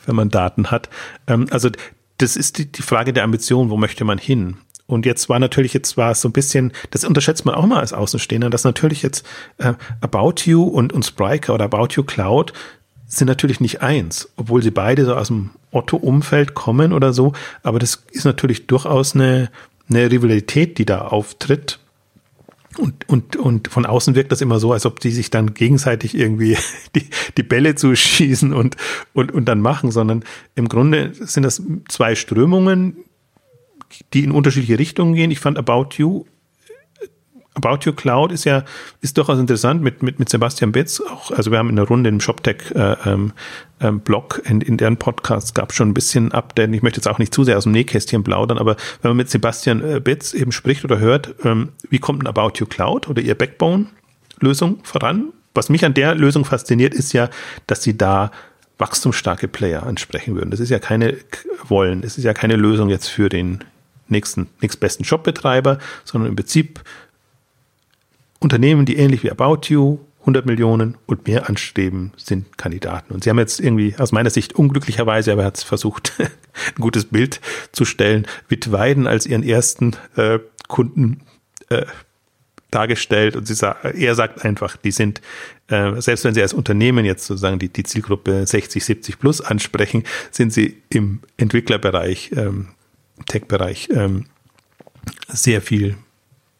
wenn man Daten hat. Ähm, also das ist die, die Frage der Ambition, wo möchte man hin? Und jetzt war natürlich, jetzt war es so ein bisschen, das unterschätzt man auch mal als Außenstehender, dass natürlich jetzt äh, About You und, und Spriker oder About You Cloud sind natürlich nicht eins, obwohl sie beide so aus dem Otto-Umfeld kommen oder so. Aber das ist natürlich durchaus eine, eine Rivalität, die da auftritt. Und, und, und von außen wirkt das immer so, als ob die sich dann gegenseitig irgendwie <laughs> die, die Bälle zuschießen und, und, und dann machen, sondern im Grunde sind das zwei Strömungen, die in unterschiedliche Richtungen gehen. Ich fand About You About Your Cloud ist ja, ist durchaus interessant mit, mit, mit Sebastian Betz auch. Also wir haben in der Runde im ShopTech äh, ähm, ähm, Blog in, in deren Podcast gab schon ein bisschen Update. Ich möchte jetzt auch nicht zu sehr aus dem Nähkästchen plaudern, aber wenn man mit Sebastian äh, Betz eben spricht oder hört, ähm, wie kommt ein About Your Cloud oder ihr Backbone Lösung voran? Was mich an der Lösung fasziniert, ist ja, dass sie da wachstumsstarke Player ansprechen würden. Das ist ja keine wollen, das ist ja keine Lösung jetzt für den nächsten, nächstbesten Shopbetreiber, sondern im Prinzip Unternehmen, die ähnlich wie About You 100 Millionen und mehr anstreben, sind Kandidaten. Und sie haben jetzt irgendwie aus meiner Sicht unglücklicherweise, aber er hat versucht, <laughs> ein gutes Bild zu stellen, Wittweiden als ihren ersten äh, Kunden äh, dargestellt und sie sagt, er sagt einfach, die sind, äh, selbst wenn sie als Unternehmen jetzt sozusagen die, die Zielgruppe 60, 70 plus ansprechen, sind sie im Entwicklerbereich ähm, Tech-Bereich ähm, sehr viel,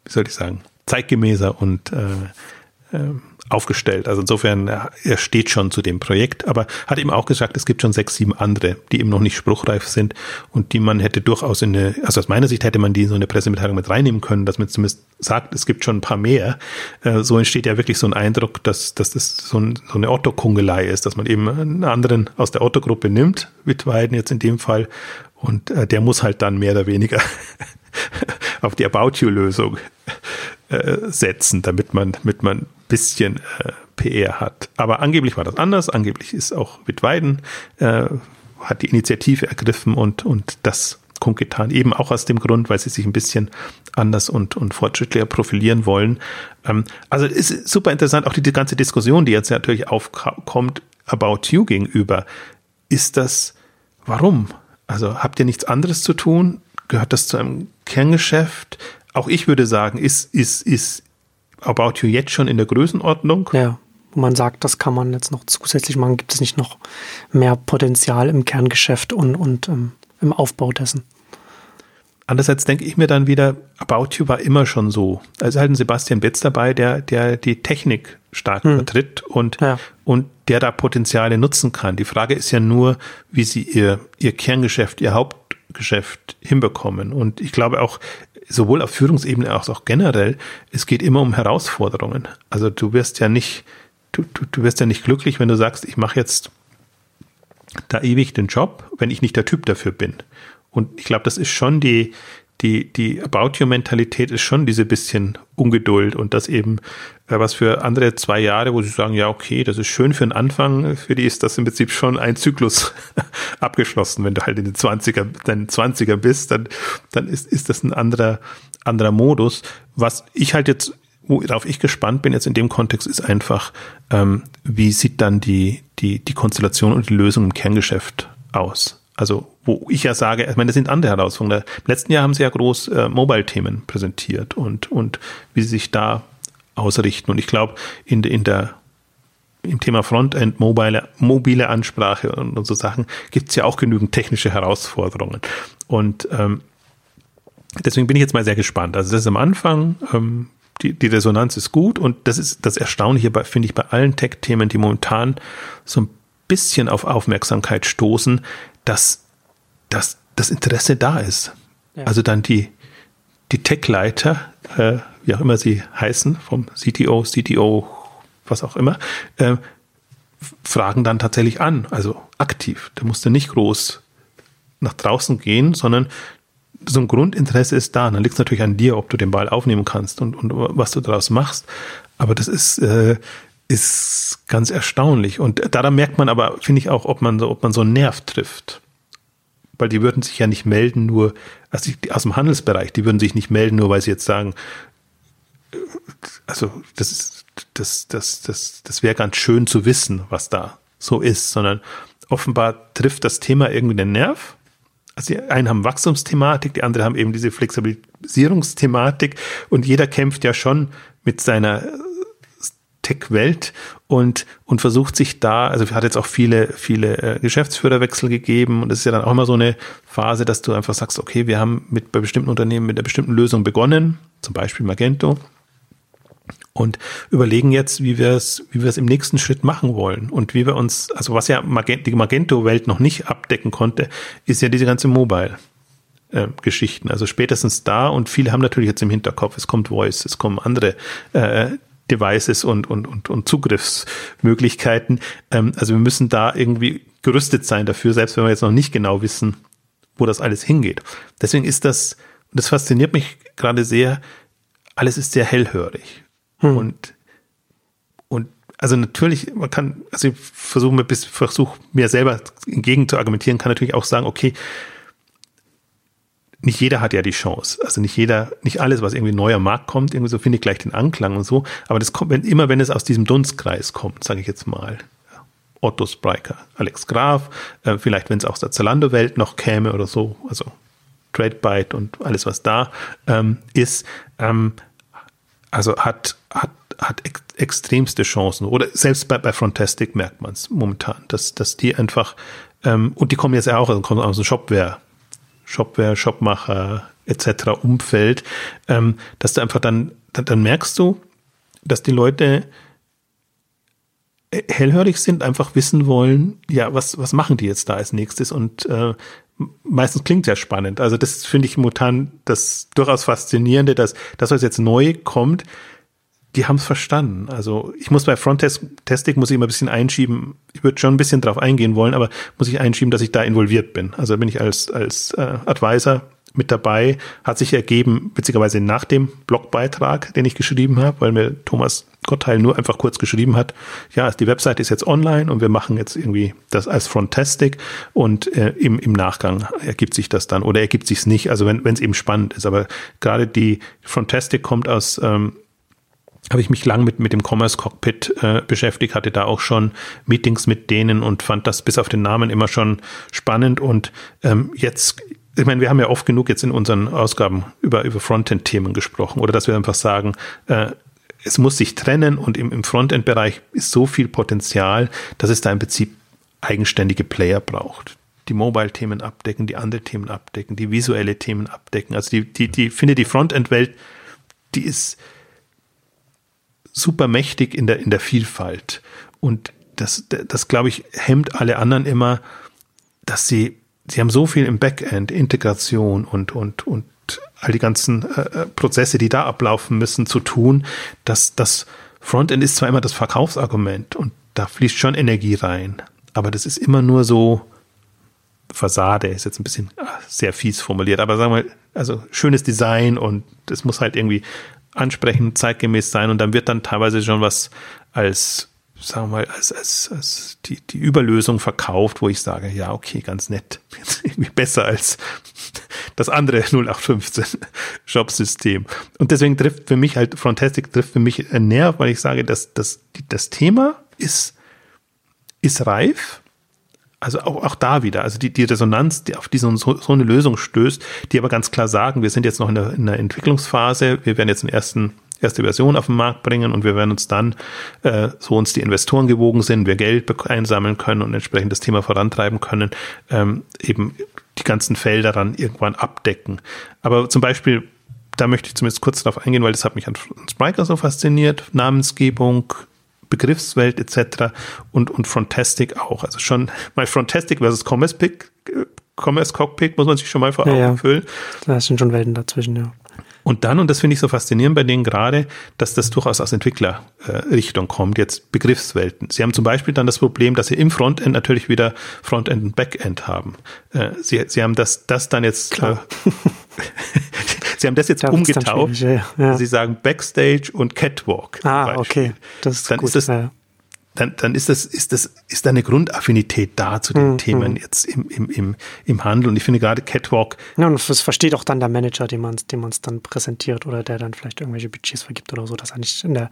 wie soll ich sagen, zeitgemäßer und äh, äh, aufgestellt. Also insofern, er steht schon zu dem Projekt, aber hat eben auch gesagt, es gibt schon sechs, sieben andere, die eben noch nicht spruchreif sind und die man hätte durchaus in eine, also aus meiner Sicht hätte man die in so eine Pressemitteilung mit reinnehmen können, dass man zumindest sagt, es gibt schon ein paar mehr. Äh, so entsteht ja wirklich so ein Eindruck, dass, dass das so, ein, so eine Otto-Kungelei ist, dass man eben einen anderen aus der Otto-Gruppe nimmt, Wittweiden jetzt in dem Fall, und äh, der muss halt dann mehr oder weniger <laughs> auf die About You-Lösung äh, setzen, damit man, damit man ein bisschen äh, PR hat. Aber angeblich war das anders. Angeblich ist auch Wittweiden, äh, hat die Initiative ergriffen und, und das kundgetan. Eben auch aus dem Grund, weil sie sich ein bisschen anders und, und fortschrittlicher profilieren wollen. Ähm, also ist super interessant, auch die, die ganze Diskussion, die jetzt natürlich aufkommt, About You gegenüber. Ist das, warum? Also habt ihr nichts anderes zu tun? Gehört das zu einem Kerngeschäft? Auch ich würde sagen, ist, ist, ist About You jetzt schon in der Größenordnung? Ja, wo man sagt, das kann man jetzt noch zusätzlich machen. Gibt es nicht noch mehr Potenzial im Kerngeschäft und, und ähm, im Aufbau dessen? Andererseits denke ich mir dann wieder, About You war immer schon so. Also halt ein Sebastian Betz dabei, der, der die Technik stark hm. vertritt und, ja. und der da Potenziale nutzen kann. Die Frage ist ja nur, wie sie ihr, ihr Kerngeschäft, ihr Hauptgeschäft hinbekommen. Und ich glaube auch, sowohl auf Führungsebene als auch generell, es geht immer um Herausforderungen. Also du wirst ja nicht, du, du, du wirst ja nicht glücklich, wenn du sagst, ich mache jetzt da ewig den Job, wenn ich nicht der Typ dafür bin. Und ich glaube, das ist schon die, die, die About You-Mentalität ist schon diese bisschen Ungeduld und das eben, äh, was für andere zwei Jahre, wo sie sagen, ja, okay, das ist schön für den Anfang, für die ist das im Prinzip schon ein Zyklus <laughs> abgeschlossen. Wenn du halt in den 20er, deinen 20er bist, dann, dann ist, ist das ein anderer, anderer Modus. Was ich halt jetzt, worauf ich gespannt bin jetzt in dem Kontext, ist einfach, ähm, wie sieht dann die, die, die Konstellation und die Lösung im Kerngeschäft aus? Also, wo ich ja sage, ich meine, das sind andere Herausforderungen. Im letzten Jahr haben sie ja groß äh, Mobile-Themen präsentiert und, und wie sie sich da ausrichten. Und ich glaube, in, in der im Thema Frontend, mobile, mobile Ansprache und, und so Sachen gibt es ja auch genügend technische Herausforderungen. Und ähm, deswegen bin ich jetzt mal sehr gespannt. Also das ist am Anfang, ähm, die, die Resonanz ist gut und das ist das Erstaunliche, finde ich, bei allen Tech-Themen, die momentan so ein bisschen auf Aufmerksamkeit stoßen, dass, dass das Interesse da ist. Ja. Also dann die, die Tech-Leiter, äh, wie auch immer sie heißen, vom CTO, CTO, was auch immer, äh, fragen dann tatsächlich an, also aktiv. Da musst du nicht groß nach draußen gehen, sondern so ein Grundinteresse ist da. Und dann liegt es natürlich an dir, ob du den Ball aufnehmen kannst und, und was du daraus machst. Aber das ist, äh, ist ganz erstaunlich. Und daran merkt man aber, finde ich auch, ob man so, ob man so einen Nerv trifft. Weil die würden sich ja nicht melden, nur, also aus dem Handelsbereich, die würden sich nicht melden, nur weil sie jetzt sagen, äh, also das ist, das, das, das, das wäre ganz schön zu wissen, was da so ist, sondern offenbar trifft das Thema irgendwie den Nerv. Also die einen haben Wachstumsthematik, die anderen haben eben diese Flexibilisierungsthematik und jeder kämpft ja schon mit seiner Tech-Welt und, und versucht sich da, also hat jetzt auch viele, viele äh, Geschäftsführerwechsel gegeben und es ist ja dann auch immer so eine Phase, dass du einfach sagst, okay, wir haben mit bei bestimmten Unternehmen mit einer bestimmten Lösung begonnen, zum Beispiel Magento, und überlegen jetzt, wie wir es, wie wir es im nächsten Schritt machen wollen und wie wir uns, also was ja Magento, die Magento-Welt noch nicht abdecken konnte, ist ja diese ganze Mobile. Äh, Geschichten, also spätestens da und viele haben natürlich jetzt im Hinterkopf, es kommt Voice, es kommen andere äh, Devices und, und, und, und Zugriffsmöglichkeiten. Ähm, also wir müssen da irgendwie gerüstet sein dafür, selbst wenn wir jetzt noch nicht genau wissen, wo das alles hingeht. Deswegen ist das, und das fasziniert mich gerade sehr, alles ist sehr hellhörig. Hm. Und, und also natürlich, man kann, also ich versuche mir bis, versuche mir selber entgegen zu argumentieren, kann natürlich auch sagen, okay, nicht jeder hat ja die Chance. Also nicht jeder, nicht alles, was irgendwie neu am Markt kommt, irgendwie so finde ich gleich den Anklang und so. Aber das kommt, wenn, immer wenn es aus diesem Dunstkreis kommt, sage ich jetzt mal. Otto Spriker, Alex Graf, äh, vielleicht wenn es aus der Zalando-Welt noch käme oder so, also TradeByte und alles, was da ähm, ist, ähm, also hat, hat, hat ex extremste Chancen. Oder selbst bei, bei Frontastic merkt man es momentan, dass, dass die einfach, ähm, und die kommen jetzt ja auch also kommen aus dem Shopware Shopware, Shopmacher etc. Umfeld, ähm, dass du einfach dann, dann, dann merkst du, dass die Leute hellhörig sind, einfach wissen wollen, ja, was, was machen die jetzt da als nächstes? Und äh, meistens klingt ja spannend. Also das finde ich momentan das durchaus faszinierende, dass das, was jetzt neu kommt, die haben es verstanden. Also ich muss bei Frontest-Testing muss ich immer ein bisschen einschieben. Ich würde schon ein bisschen drauf eingehen wollen, aber muss ich einschieben, dass ich da involviert bin. Also bin ich als, als äh, Advisor mit dabei, hat sich ergeben, witzigerweise nach dem Blogbeitrag, den ich geschrieben habe, weil mir Thomas Gottheil nur einfach kurz geschrieben hat, ja, die Webseite ist jetzt online und wir machen jetzt irgendwie das als Frontastic und äh, im, im Nachgang ergibt sich das dann oder ergibt sich es nicht, also wenn es eben spannend ist. Aber gerade die Frontastic kommt aus ähm, habe ich mich lang mit, mit dem Commerce Cockpit äh, beschäftigt, hatte da auch schon Meetings mit denen und fand das bis auf den Namen immer schon spannend. Und ähm, jetzt, ich meine, wir haben ja oft genug jetzt in unseren Ausgaben über, über Frontend-Themen gesprochen oder dass wir einfach sagen, äh, es muss sich trennen und im, im Frontend-Bereich ist so viel Potenzial, dass es da im Prinzip eigenständige Player braucht. Die Mobile-Themen abdecken, die andere Themen abdecken, die visuelle Themen abdecken. Also die, die, die finde die Frontend-Welt, die ist, super mächtig in der, in der Vielfalt. Und das, das glaube ich, hemmt alle anderen immer, dass sie, sie haben so viel im Backend, Integration und, und, und all die ganzen äh, äh, Prozesse, die da ablaufen müssen, zu tun, dass das Frontend ist zwar immer das Verkaufsargument und da fließt schon Energie rein, aber das ist immer nur so Fassade, ist jetzt ein bisschen ach, sehr fies formuliert, aber sagen wir, also schönes Design und es muss halt irgendwie ansprechend, zeitgemäß sein und dann wird dann teilweise schon was als, sagen wir mal, als, als, als die, die Überlösung verkauft, wo ich sage, ja, okay, ganz nett. <laughs> Irgendwie besser als das andere 0815 Shop-System. Und deswegen trifft für mich halt, Frontastic trifft für mich näher, weil ich sage, dass, dass das Thema ist, ist reif also auch, auch da wieder, also die, die Resonanz, die auf die so, so eine Lösung stößt, die aber ganz klar sagen, wir sind jetzt noch in der, in der Entwicklungsphase, wir werden jetzt den ersten erste Version auf den Markt bringen und wir werden uns dann, äh, so uns die Investoren gewogen sind, wir Geld einsammeln können und entsprechend das Thema vorantreiben können, ähm, eben die ganzen Felder dann irgendwann abdecken. Aber zum Beispiel, da möchte ich zumindest kurz darauf eingehen, weil das hat mich an Spriker so fasziniert, Namensgebung, Begriffswelt etc. und, und Frontastic auch. Also schon mal Frontastic versus Commerce Pick, Commerce Cockpit muss man sich schon mal vor Augen ja, füllen. Da sind schon Welten dazwischen, ja. Und dann, und das finde ich so faszinierend bei denen gerade, dass das durchaus aus Entwicklerrichtung kommt, jetzt Begriffswelten. Sie haben zum Beispiel dann das Problem, dass sie im Frontend natürlich wieder Frontend und Backend haben. Äh, sie, sie haben das, das dann jetzt. Äh, Sie haben das jetzt umgetauft. Ja. Sie sagen Backstage und Catwalk. Ah, okay. Das ist dann gut. Ist das, ja. dann, dann ist das, ist das, ist da eine Grundaffinität da zu den mhm. Themen jetzt im, im, im, im Handel. Und ich finde gerade Catwalk. Ja, und das versteht auch dann der Manager, dem man es dem dann präsentiert oder der dann vielleicht irgendwelche Budgets vergibt oder so, dass er nicht in der,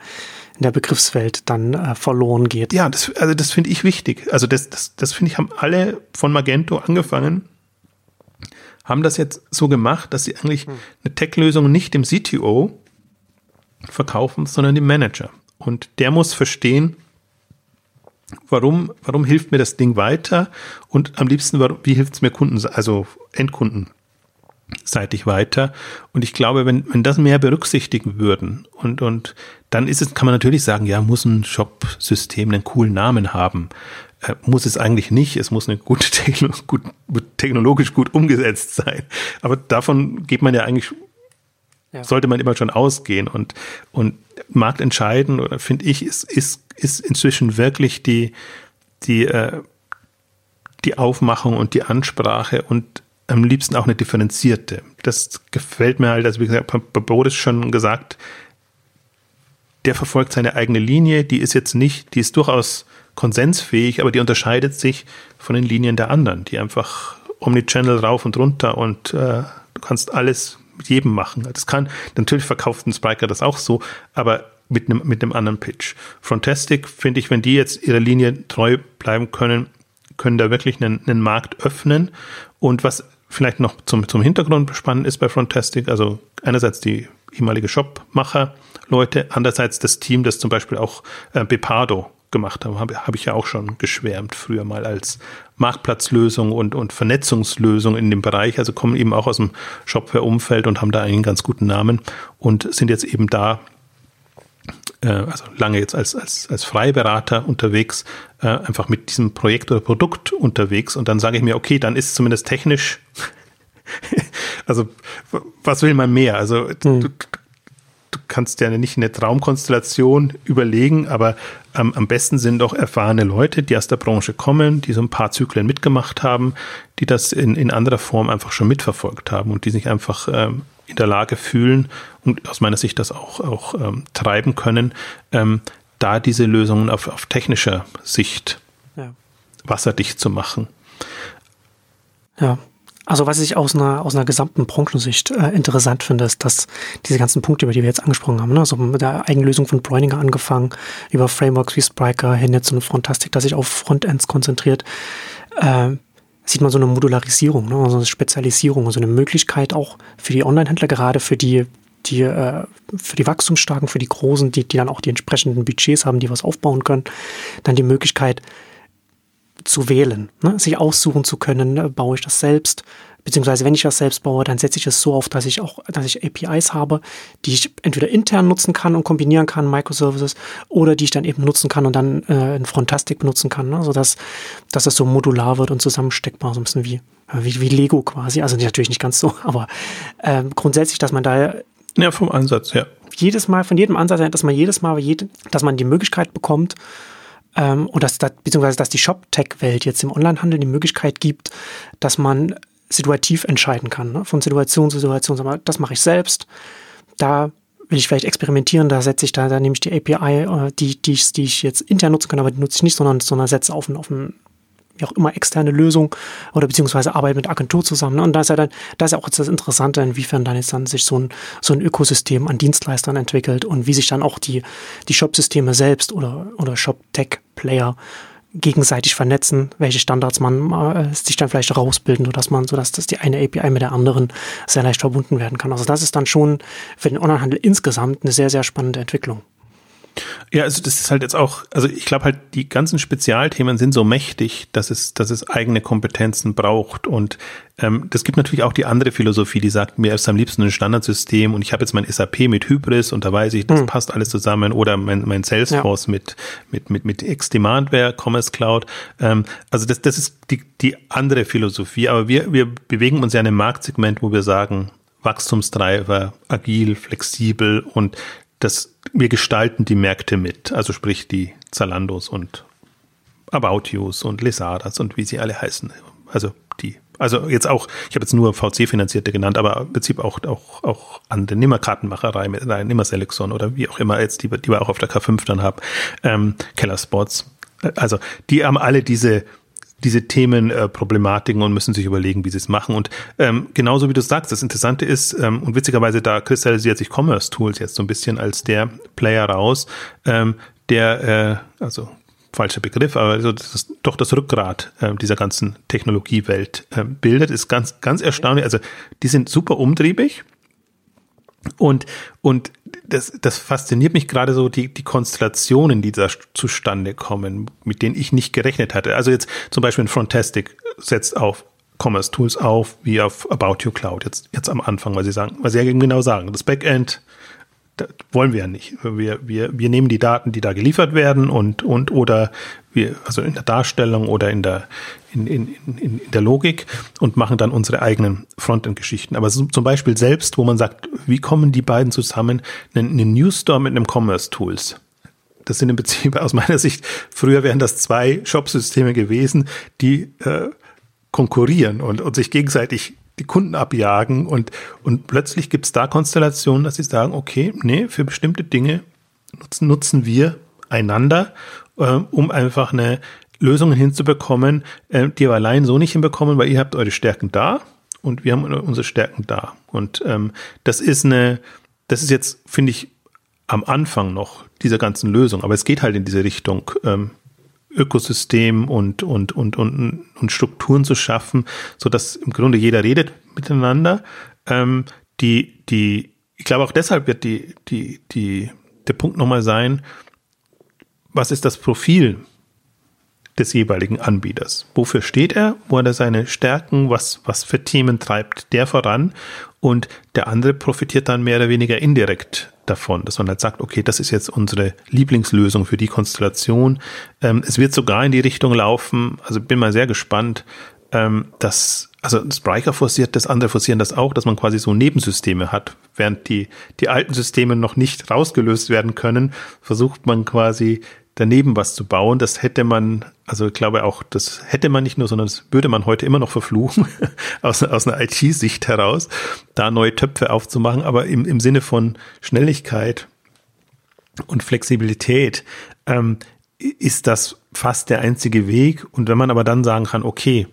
in der Begriffswelt dann äh, verloren geht. Ja, das, also das finde ich wichtig. Also das, das, das finde ich, haben alle von Magento angefangen haben das jetzt so gemacht, dass sie eigentlich hm. eine Tech-Lösung nicht dem CTO verkaufen, sondern dem Manager. Und der muss verstehen, warum, warum hilft mir das Ding weiter und am liebsten, wie hilft es mir Kunden, also Endkunden seitig weiter. Und ich glaube, wenn, wenn das mehr berücksichtigen würden und, und dann ist es, kann man natürlich sagen, ja, muss ein Shop-System einen coolen Namen haben. Äh, muss es eigentlich nicht. Es muss eine gute Techno gut, technologisch gut umgesetzt sein. Aber davon geht man ja eigentlich, ja. sollte man immer schon ausgehen. Und, und marktentscheidend, oder finde ich, ist, ist, ist inzwischen wirklich die, die, äh, die Aufmachung und die Ansprache und am liebsten auch eine differenzierte. Das gefällt mir halt, also wie gesagt, bei Boris schon gesagt, der verfolgt seine eigene Linie, die ist jetzt nicht, die ist durchaus konsensfähig, aber die unterscheidet sich von den Linien der anderen, die einfach Omnichannel rauf und runter und äh, du kannst alles mit jedem machen. Das kann, natürlich verkauft ein Spriker das auch so, aber mit einem, mit einem anderen Pitch. Frontastic finde ich, wenn die jetzt ihrer Linie treu bleiben können, können da wirklich einen, einen Markt öffnen. Und was vielleicht noch zum, zum Hintergrund spannend ist bei Frontastic, also einerseits die ehemalige Shopmacher, Leute, andererseits das Team, das zum Beispiel auch äh, Bepado gemacht haben, habe hab ich ja auch schon geschwärmt früher mal als Marktplatzlösung und, und Vernetzungslösung in dem Bereich. Also kommen eben auch aus dem Shopware-Umfeld und haben da einen ganz guten Namen und sind jetzt eben da, äh, also lange jetzt als, als, als Freiberater unterwegs, äh, einfach mit diesem Projekt oder Produkt unterwegs. Und dann sage ich mir, okay, dann ist zumindest technisch, <laughs> also was will man mehr? Also hm. du, du kannst ja nicht eine Traumkonstellation überlegen, aber ähm, am besten sind doch erfahrene Leute, die aus der Branche kommen, die so ein paar Zyklen mitgemacht haben, die das in, in anderer Form einfach schon mitverfolgt haben und die sich einfach ähm, in der Lage fühlen und aus meiner Sicht das auch, auch ähm, treiben können, ähm, da diese Lösungen auf, auf technischer Sicht ja. wasserdicht zu machen. Ja, also was ich aus einer, aus einer gesamten Branchensicht äh, interessant finde, ist, dass diese ganzen Punkte, über die wir jetzt angesprochen haben, ne, also mit der Eigenlösung von Bräuninger angefangen, über Frameworks wie Spriker hin jetzt zu Frontastic, das sich auf Frontends konzentriert, äh, sieht man so eine Modularisierung, ne, also eine Spezialisierung, also eine Möglichkeit auch für die Online-Händler, gerade für die die äh, für die Wachstumsstarken, für die Großen, die, die dann auch die entsprechenden Budgets haben, die was aufbauen können, dann die Möglichkeit, zu wählen, ne? sich aussuchen zu können, ne? baue ich das selbst, beziehungsweise wenn ich das selbst baue, dann setze ich es so auf, dass ich auch, dass ich APIs habe, die ich entweder intern nutzen kann und kombinieren kann, Microservices, oder die ich dann eben nutzen kann und dann äh, in Frontastic benutzen kann, ne? sodass dass es so modular wird und zusammensteckbar, so ein bisschen wie, wie, wie Lego quasi, also natürlich nicht ganz so, <laughs> aber äh, grundsätzlich, dass man da ja, vom Ansatz, ja. Jedes Mal, von jedem Ansatz, dass man jedes Mal, dass man die Möglichkeit bekommt, ähm, und dass, dass, beziehungsweise dass die Shop-Tech-Welt jetzt im Onlinehandel die Möglichkeit gibt, dass man situativ entscheiden kann, ne? von Situation zu Situation. Aber das mache ich selbst. Da will ich vielleicht experimentieren, da setze ich da, da nehme ich die API, äh, die, die, ich, die ich jetzt intern nutzen kann, aber die nutze ich nicht, sondern, sondern setze auf, auf ein wie auch immer externe Lösung oder beziehungsweise Arbeit mit Agentur zusammen. Und da ist ja dann, da ist ja auch jetzt das Interessante, inwiefern dann jetzt dann sich so ein, so ein Ökosystem an Dienstleistern entwickelt und wie sich dann auch die, die Shop-Systeme selbst oder, oder Shop-Tech-Player gegenseitig vernetzen, welche Standards man äh, sich dann vielleicht rausbilden, sodass man, sodass das die eine API mit der anderen sehr leicht verbunden werden kann. Also das ist dann schon für den Onlinehandel insgesamt eine sehr, sehr spannende Entwicklung. Ja, also das ist halt jetzt auch, also ich glaube halt, die ganzen Spezialthemen sind so mächtig, dass es, dass es eigene Kompetenzen braucht. Und ähm, das gibt natürlich auch die andere Philosophie, die sagt, mir ist am liebsten ein Standardsystem und ich habe jetzt mein SAP mit Hybris und da weiß ich, das hm. passt alles zusammen oder mein, mein Salesforce ja. mit, mit, mit, mit X-Demandware, Commerce Cloud. Ähm, also das, das ist die, die andere Philosophie. Aber wir, wir bewegen uns ja in einem Marktsegment, wo wir sagen, Wachstumstreiber, agil, flexibel und das, wir gestalten die Märkte mit, also sprich die Zalandos und About Yous und Lesadas und wie sie alle heißen. Also die, also jetzt auch, ich habe jetzt nur VC-Finanzierte genannt, aber im Prinzip auch, auch, auch andere Nimmerkartenmacherei mit einer Nimmer Selexon oder wie auch immer jetzt, die, die wir auch auf der K5 dann haben, ähm, Keller Sports. Also die haben alle diese diese Themen äh, Problematiken und müssen sich überlegen, wie sie es machen. Und ähm, genauso wie du sagst, das Interessante ist, ähm, und witzigerweise, da kristallisiert sich Commerce Tools jetzt so ein bisschen als der Player raus, ähm, der, äh, also falscher Begriff, aber so das doch das Rückgrat äh, dieser ganzen Technologiewelt äh, bildet, ist ganz, ganz erstaunlich. Also die sind super umtriebig und, und das, das fasziniert mich gerade so, die, die Konstellationen, die da zustande kommen, mit denen ich nicht gerechnet hatte. Also jetzt zum Beispiel ein Frontastic setzt auf Commerce Tools auf, wie auf About You Cloud, jetzt, jetzt am Anfang, weil sie sagen, weil sie ja genau sagen, das Backend, das wollen wir ja nicht. Wir, wir, wir nehmen die Daten, die da geliefert werden und, und oder wir, also in der Darstellung oder in der, in, in, in, in der Logik und machen dann unsere eigenen Frontend-Geschichten. Aber so, zum Beispiel selbst, wo man sagt, wie kommen die beiden zusammen? Einen, einen Newsstore mit einem Commerce-Tools. Das sind im Prinzip aus meiner Sicht, früher wären das zwei Shop-Systeme gewesen, die äh, konkurrieren und, und sich gegenseitig die Kunden abjagen und, und plötzlich gibt es da Konstellationen, dass sie sagen, okay, nee, für bestimmte Dinge nutzen, nutzen wir einander, äh, um einfach eine Lösungen hinzubekommen, äh, die wir allein so nicht hinbekommen, weil ihr habt eure Stärken da und wir haben unsere Stärken da. Und ähm, das ist eine, das ist jetzt, finde ich, am Anfang noch dieser ganzen Lösung, aber es geht halt in diese Richtung, ähm, Ökosystem und, und, und, und, und Strukturen zu schaffen, so dass im Grunde jeder redet miteinander. Ähm, die, die, ich glaube auch deshalb wird die, die, die, der Punkt nochmal sein, was ist das Profil des jeweiligen Anbieters. Wofür steht er? Wo hat er seine Stärken? Was, was für Themen treibt der voran? Und der andere profitiert dann mehr oder weniger indirekt davon, dass man halt sagt, okay, das ist jetzt unsere Lieblingslösung für die Konstellation. Ähm, es wird sogar in die Richtung laufen, also bin mal sehr gespannt, ähm, dass also Spriker forciert das, andere forcieren das auch, dass man quasi so Nebensysteme hat. Während die, die alten Systeme noch nicht rausgelöst werden können, versucht man quasi daneben was zu bauen. Das hätte man, also ich glaube auch, das hätte man nicht nur, sondern das würde man heute immer noch verfluchen, <laughs> aus, aus einer IT-Sicht heraus, da neue Töpfe aufzumachen. Aber im, im Sinne von Schnelligkeit und Flexibilität ähm, ist das fast der einzige Weg. Und wenn man aber dann sagen kann, okay,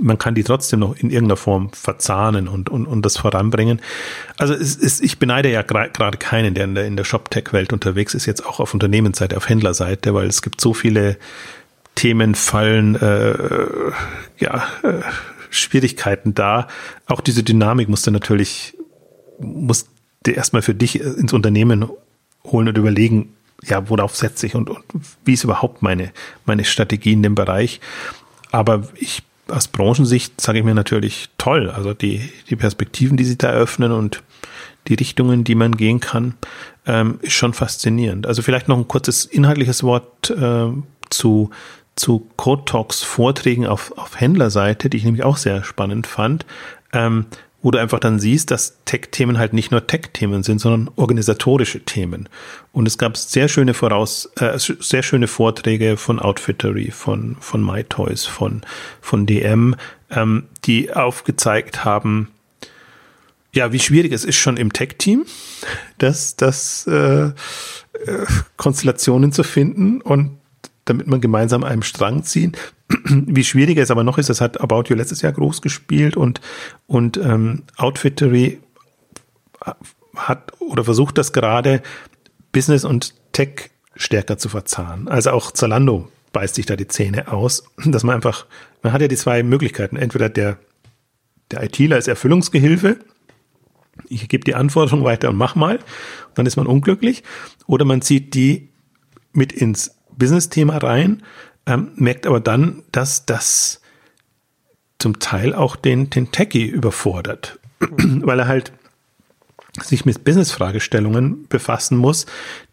man kann die trotzdem noch in irgendeiner Form verzahnen und, und, und das voranbringen. Also es ist, ich beneide ja gerade keinen, der in der, in der Shop-Tech-Welt unterwegs ist, jetzt auch auf Unternehmensseite, auf Händlerseite, weil es gibt so viele Themen, Fallen, äh, ja, äh, Schwierigkeiten da. Auch diese Dynamik musst du natürlich, musst du erstmal für dich ins Unternehmen holen und überlegen, ja, worauf setze ich und, und wie ist überhaupt meine, meine Strategie in dem Bereich. Aber ich aus Branchensicht sage ich mir natürlich toll. Also die, die Perspektiven, die sie da eröffnen und die Richtungen, die man gehen kann, ähm, ist schon faszinierend. Also vielleicht noch ein kurzes inhaltliches Wort äh, zu, zu Code Talks Vorträgen auf, auf Händlerseite, die ich nämlich auch sehr spannend fand. Ähm, wo du einfach dann siehst, dass Tech-Themen halt nicht nur Tech-Themen sind, sondern organisatorische Themen. Und es gab sehr schöne Voraus, äh, sehr schöne Vorträge von Outfittery, von von MyToys, von von DM, ähm, die aufgezeigt haben, ja, wie schwierig es ist schon im Tech-Team, das das äh, äh, Konstellationen zu finden und damit man gemeinsam einem Strang ziehen. <clears throat> Wie schwieriger es aber noch ist, das hat About You letztes Jahr groß gespielt und, und ähm, Outfittery hat oder versucht das gerade Business und Tech stärker zu verzahnen. Also auch Zalando beißt sich da die Zähne aus, dass man einfach, man hat ja die zwei Möglichkeiten. Entweder der, der ITler ist Erfüllungsgehilfe, ich gebe die Anforderung weiter und mach mal, dann ist man unglücklich, oder man zieht die mit ins Business-Thema rein, ähm, merkt aber dann, dass das zum Teil auch den, den Techie überfordert, <clears throat> weil er halt sich mit Business-Fragestellungen befassen muss,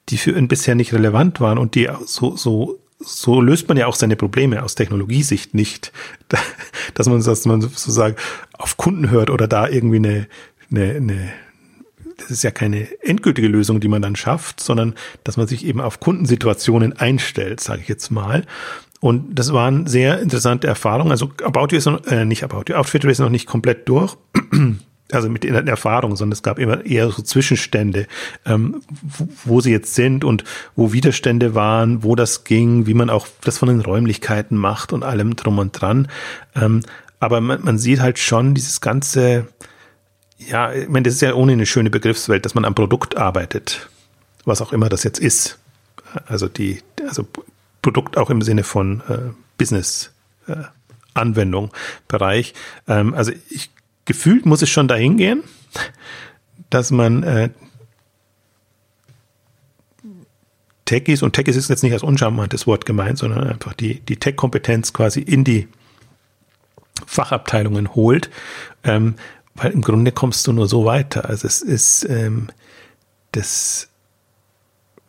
die für ihn bisher nicht relevant waren und die so, so, so löst man ja auch seine Probleme aus Technologiesicht nicht, <laughs> dass man, dass man sozusagen auf Kunden hört oder da irgendwie eine, eine, eine das ist ja keine endgültige Lösung, die man dann schafft, sondern dass man sich eben auf Kundensituationen einstellt, sage ich jetzt mal. Und das waren sehr interessante Erfahrungen. Also About You ist noch, äh, nicht About You, Outfitter ist noch nicht komplett durch. <clears throat> Also mit den Erfahrungen, sondern es gab immer eher so Zwischenstände, ähm, wo, wo sie jetzt sind und wo Widerstände waren, wo das ging, wie man auch das von den Räumlichkeiten macht und allem drum und dran. Ähm, aber man, man sieht halt schon dieses ganze, ja, ich meine, das ist ja ohne eine schöne Begriffswelt, dass man am Produkt arbeitet, was auch immer das jetzt ist. Also die, also Produkt auch im Sinne von äh, Business äh, Anwendung Bereich. Ähm, also ich gefühlt muss es schon dahin gehen, dass man äh, Techies und Techies ist jetzt nicht als uncharmantes Wort gemeint, sondern einfach die die Tech-Kompetenz quasi in die Fachabteilungen holt, ähm, weil im Grunde kommst du nur so weiter. Also es ist ähm, das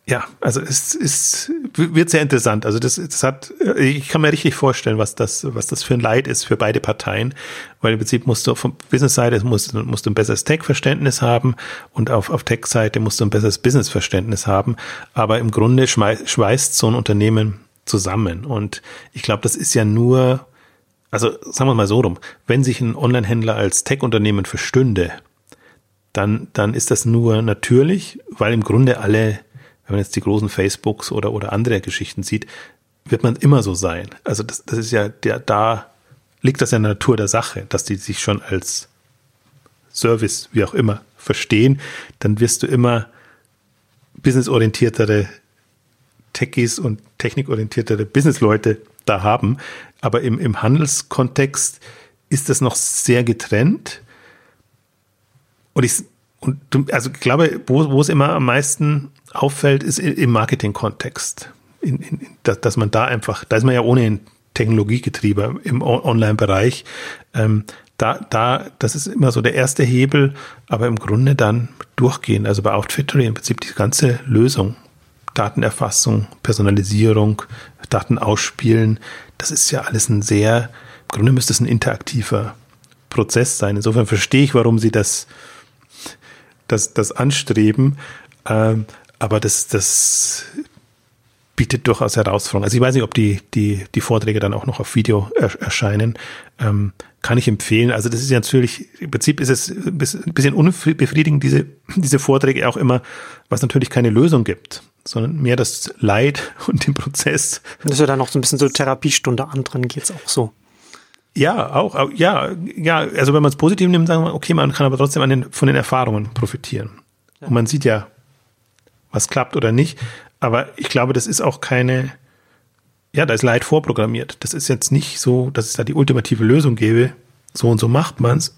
ja, also es ist, wird sehr interessant. Also das, das hat, ich kann mir richtig vorstellen, was das, was das für ein Leid ist für beide Parteien, weil im Prinzip musst du von Business-Seite musst, musst du ein besseres Tech-Verständnis haben und auf, auf Tech-Seite musst du ein besseres Business-Verständnis haben. Aber im Grunde schweißt so ein Unternehmen zusammen. Und ich glaube, das ist ja nur also sagen wir mal so rum, wenn sich ein Online-Händler als Tech-Unternehmen verstünde, dann, dann ist das nur natürlich, weil im Grunde alle, wenn man jetzt die großen Facebooks oder, oder andere Geschichten sieht, wird man immer so sein. Also das, das ist ja der, da liegt das ja in der Natur der Sache, dass die sich schon als Service, wie auch immer, verstehen, dann wirst du immer businessorientiertere Techies und technikorientiertere Businessleute da haben. Aber im, im Handelskontext ist das noch sehr getrennt. Und ich, und also ich glaube, wo, wo es immer am meisten auffällt, ist im Marketing-Kontext. In, in, dass, dass man da einfach, da ist man ja ohnehin Technologiegetriebe im Online-Bereich. Ähm, da, da, das ist immer so der erste Hebel, aber im Grunde dann durchgehen. Also bei Outfittery im Prinzip die ganze Lösung Datenerfassung, Personalisierung, Daten ausspielen, das ist ja alles ein sehr Grunde müsste es ein interaktiver Prozess sein. Insofern verstehe ich, warum sie das, das, das anstreben. Ähm, aber das, das bietet durchaus Herausforderungen. Also ich weiß nicht, ob die, die, die Vorträge dann auch noch auf Video erscheinen. Ähm, kann ich empfehlen. Also das ist ja natürlich, im Prinzip ist es ein bisschen unbefriedigend, diese, diese Vorträge auch immer, was natürlich keine Lösung gibt, sondern mehr das Leid <laughs> und den Prozess. Das ist ja dann noch so ein bisschen so Therapiestunde an, dran geht's auch so. Ja, auch, ja, ja, also wenn man es positiv nimmt, sagen wir, okay, man kann aber trotzdem den, von den Erfahrungen profitieren. Ja. Und man sieht ja, was klappt oder nicht. Aber ich glaube, das ist auch keine, ja, da ist Leid vorprogrammiert. Das ist jetzt nicht so, dass es da die ultimative Lösung gäbe, so und so macht man's,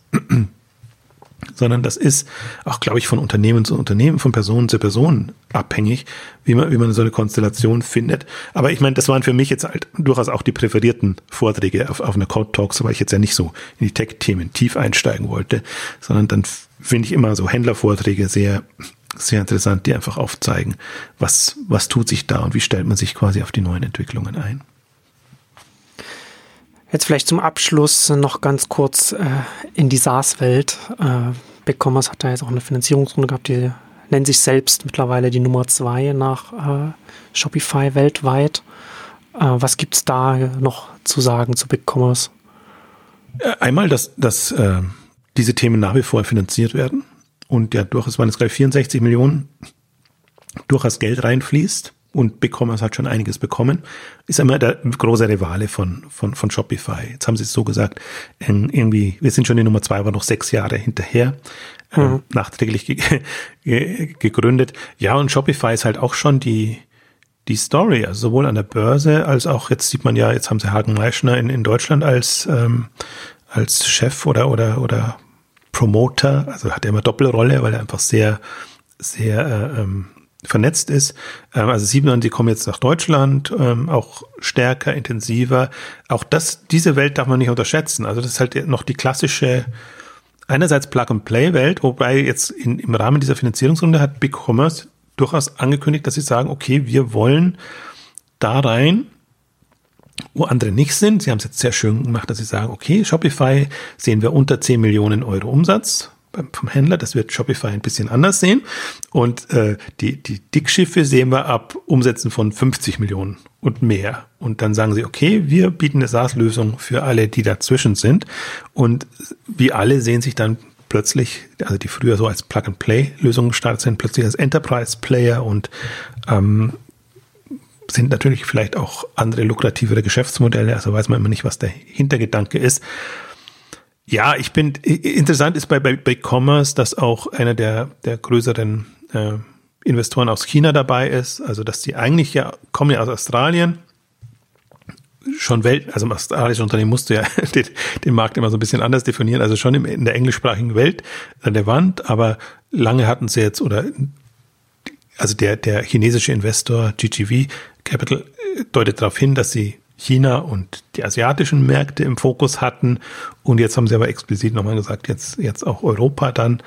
sondern das ist auch, glaube ich, von Unternehmen zu Unternehmen, von Person zu Person abhängig, wie man, wie man so eine Konstellation findet. Aber ich meine, das waren für mich jetzt halt durchaus auch die präferierten Vorträge auf, auf einer Code Talks, weil ich jetzt ja nicht so in die Tech-Themen tief einsteigen wollte, sondern dann finde ich immer so Händlervorträge sehr sehr interessant, die einfach aufzeigen, was, was tut sich da und wie stellt man sich quasi auf die neuen Entwicklungen ein. Jetzt vielleicht zum Abschluss noch ganz kurz äh, in die SaaS-Welt. Äh, BigCommerce hat da jetzt auch eine Finanzierungsrunde gehabt, die nennt sich selbst mittlerweile die Nummer zwei nach äh, Shopify weltweit. Äh, was gibt es da noch zu sagen zu BigCommerce? Äh, einmal, dass, dass äh, diese Themen nach wie vor finanziert werden und ja durchaus waren es gleich 64 Millionen durchaus Geld reinfließt und BigCommerce hat schon einiges bekommen, ist immer der große Rivale von, von, von Shopify. Jetzt haben sie es so gesagt, ähm, irgendwie, wir sind schon die Nummer zwei, aber noch sechs Jahre hinterher, ähm, mhm. nachträglich ge ge gegründet. Ja, und Shopify ist halt auch schon die, die Story, also sowohl an der Börse als auch, jetzt sieht man ja, jetzt haben sie Hagen Meischner in, in Deutschland als, ähm, als Chef oder, oder, oder Promoter, also hat er immer Doppelrolle, weil er einfach sehr, sehr äh, ähm, vernetzt ist. Ähm, also man, die kommen jetzt nach Deutschland, ähm, auch stärker, intensiver. Auch das, diese Welt darf man nicht unterschätzen. Also das ist halt noch die klassische einerseits Plug-and-Play-Welt, wobei jetzt in, im Rahmen dieser Finanzierungsrunde hat Big Commerce durchaus angekündigt, dass sie sagen, okay, wir wollen da rein wo andere nicht sind. Sie haben es jetzt sehr schön gemacht, dass sie sagen, okay, Shopify sehen wir unter 10 Millionen Euro Umsatz vom Händler. Das wird Shopify ein bisschen anders sehen. Und äh, die, die Dickschiffe sehen wir ab Umsätzen von 50 Millionen und mehr. Und dann sagen sie, okay, wir bieten eine SaaS-Lösung für alle, die dazwischen sind. Und wie alle sehen sich dann plötzlich, also die früher so als Plug-and-Play-Lösungen gestartet sind, plötzlich als Enterprise-Player und ähm, sind natürlich vielleicht auch andere lukrativere Geschäftsmodelle, also weiß man immer nicht, was der Hintergedanke ist. Ja, ich bin, interessant ist bei, bei, bei Commerce, dass auch einer der, der größeren äh, Investoren aus China dabei ist, also dass die eigentlich ja, kommen ja aus Australien, schon Welt, also ein australisches Unternehmen musste ja <laughs> den, den, Markt immer so ein bisschen anders definieren, also schon im, in der englischsprachigen Welt relevant, aber lange hatten sie jetzt, oder also der, der chinesische Investor GGV Capital äh, deutet darauf hin, dass sie China und die asiatischen Märkte im Fokus hatten. Und jetzt haben sie aber explizit nochmal gesagt, jetzt, jetzt auch Europa dann.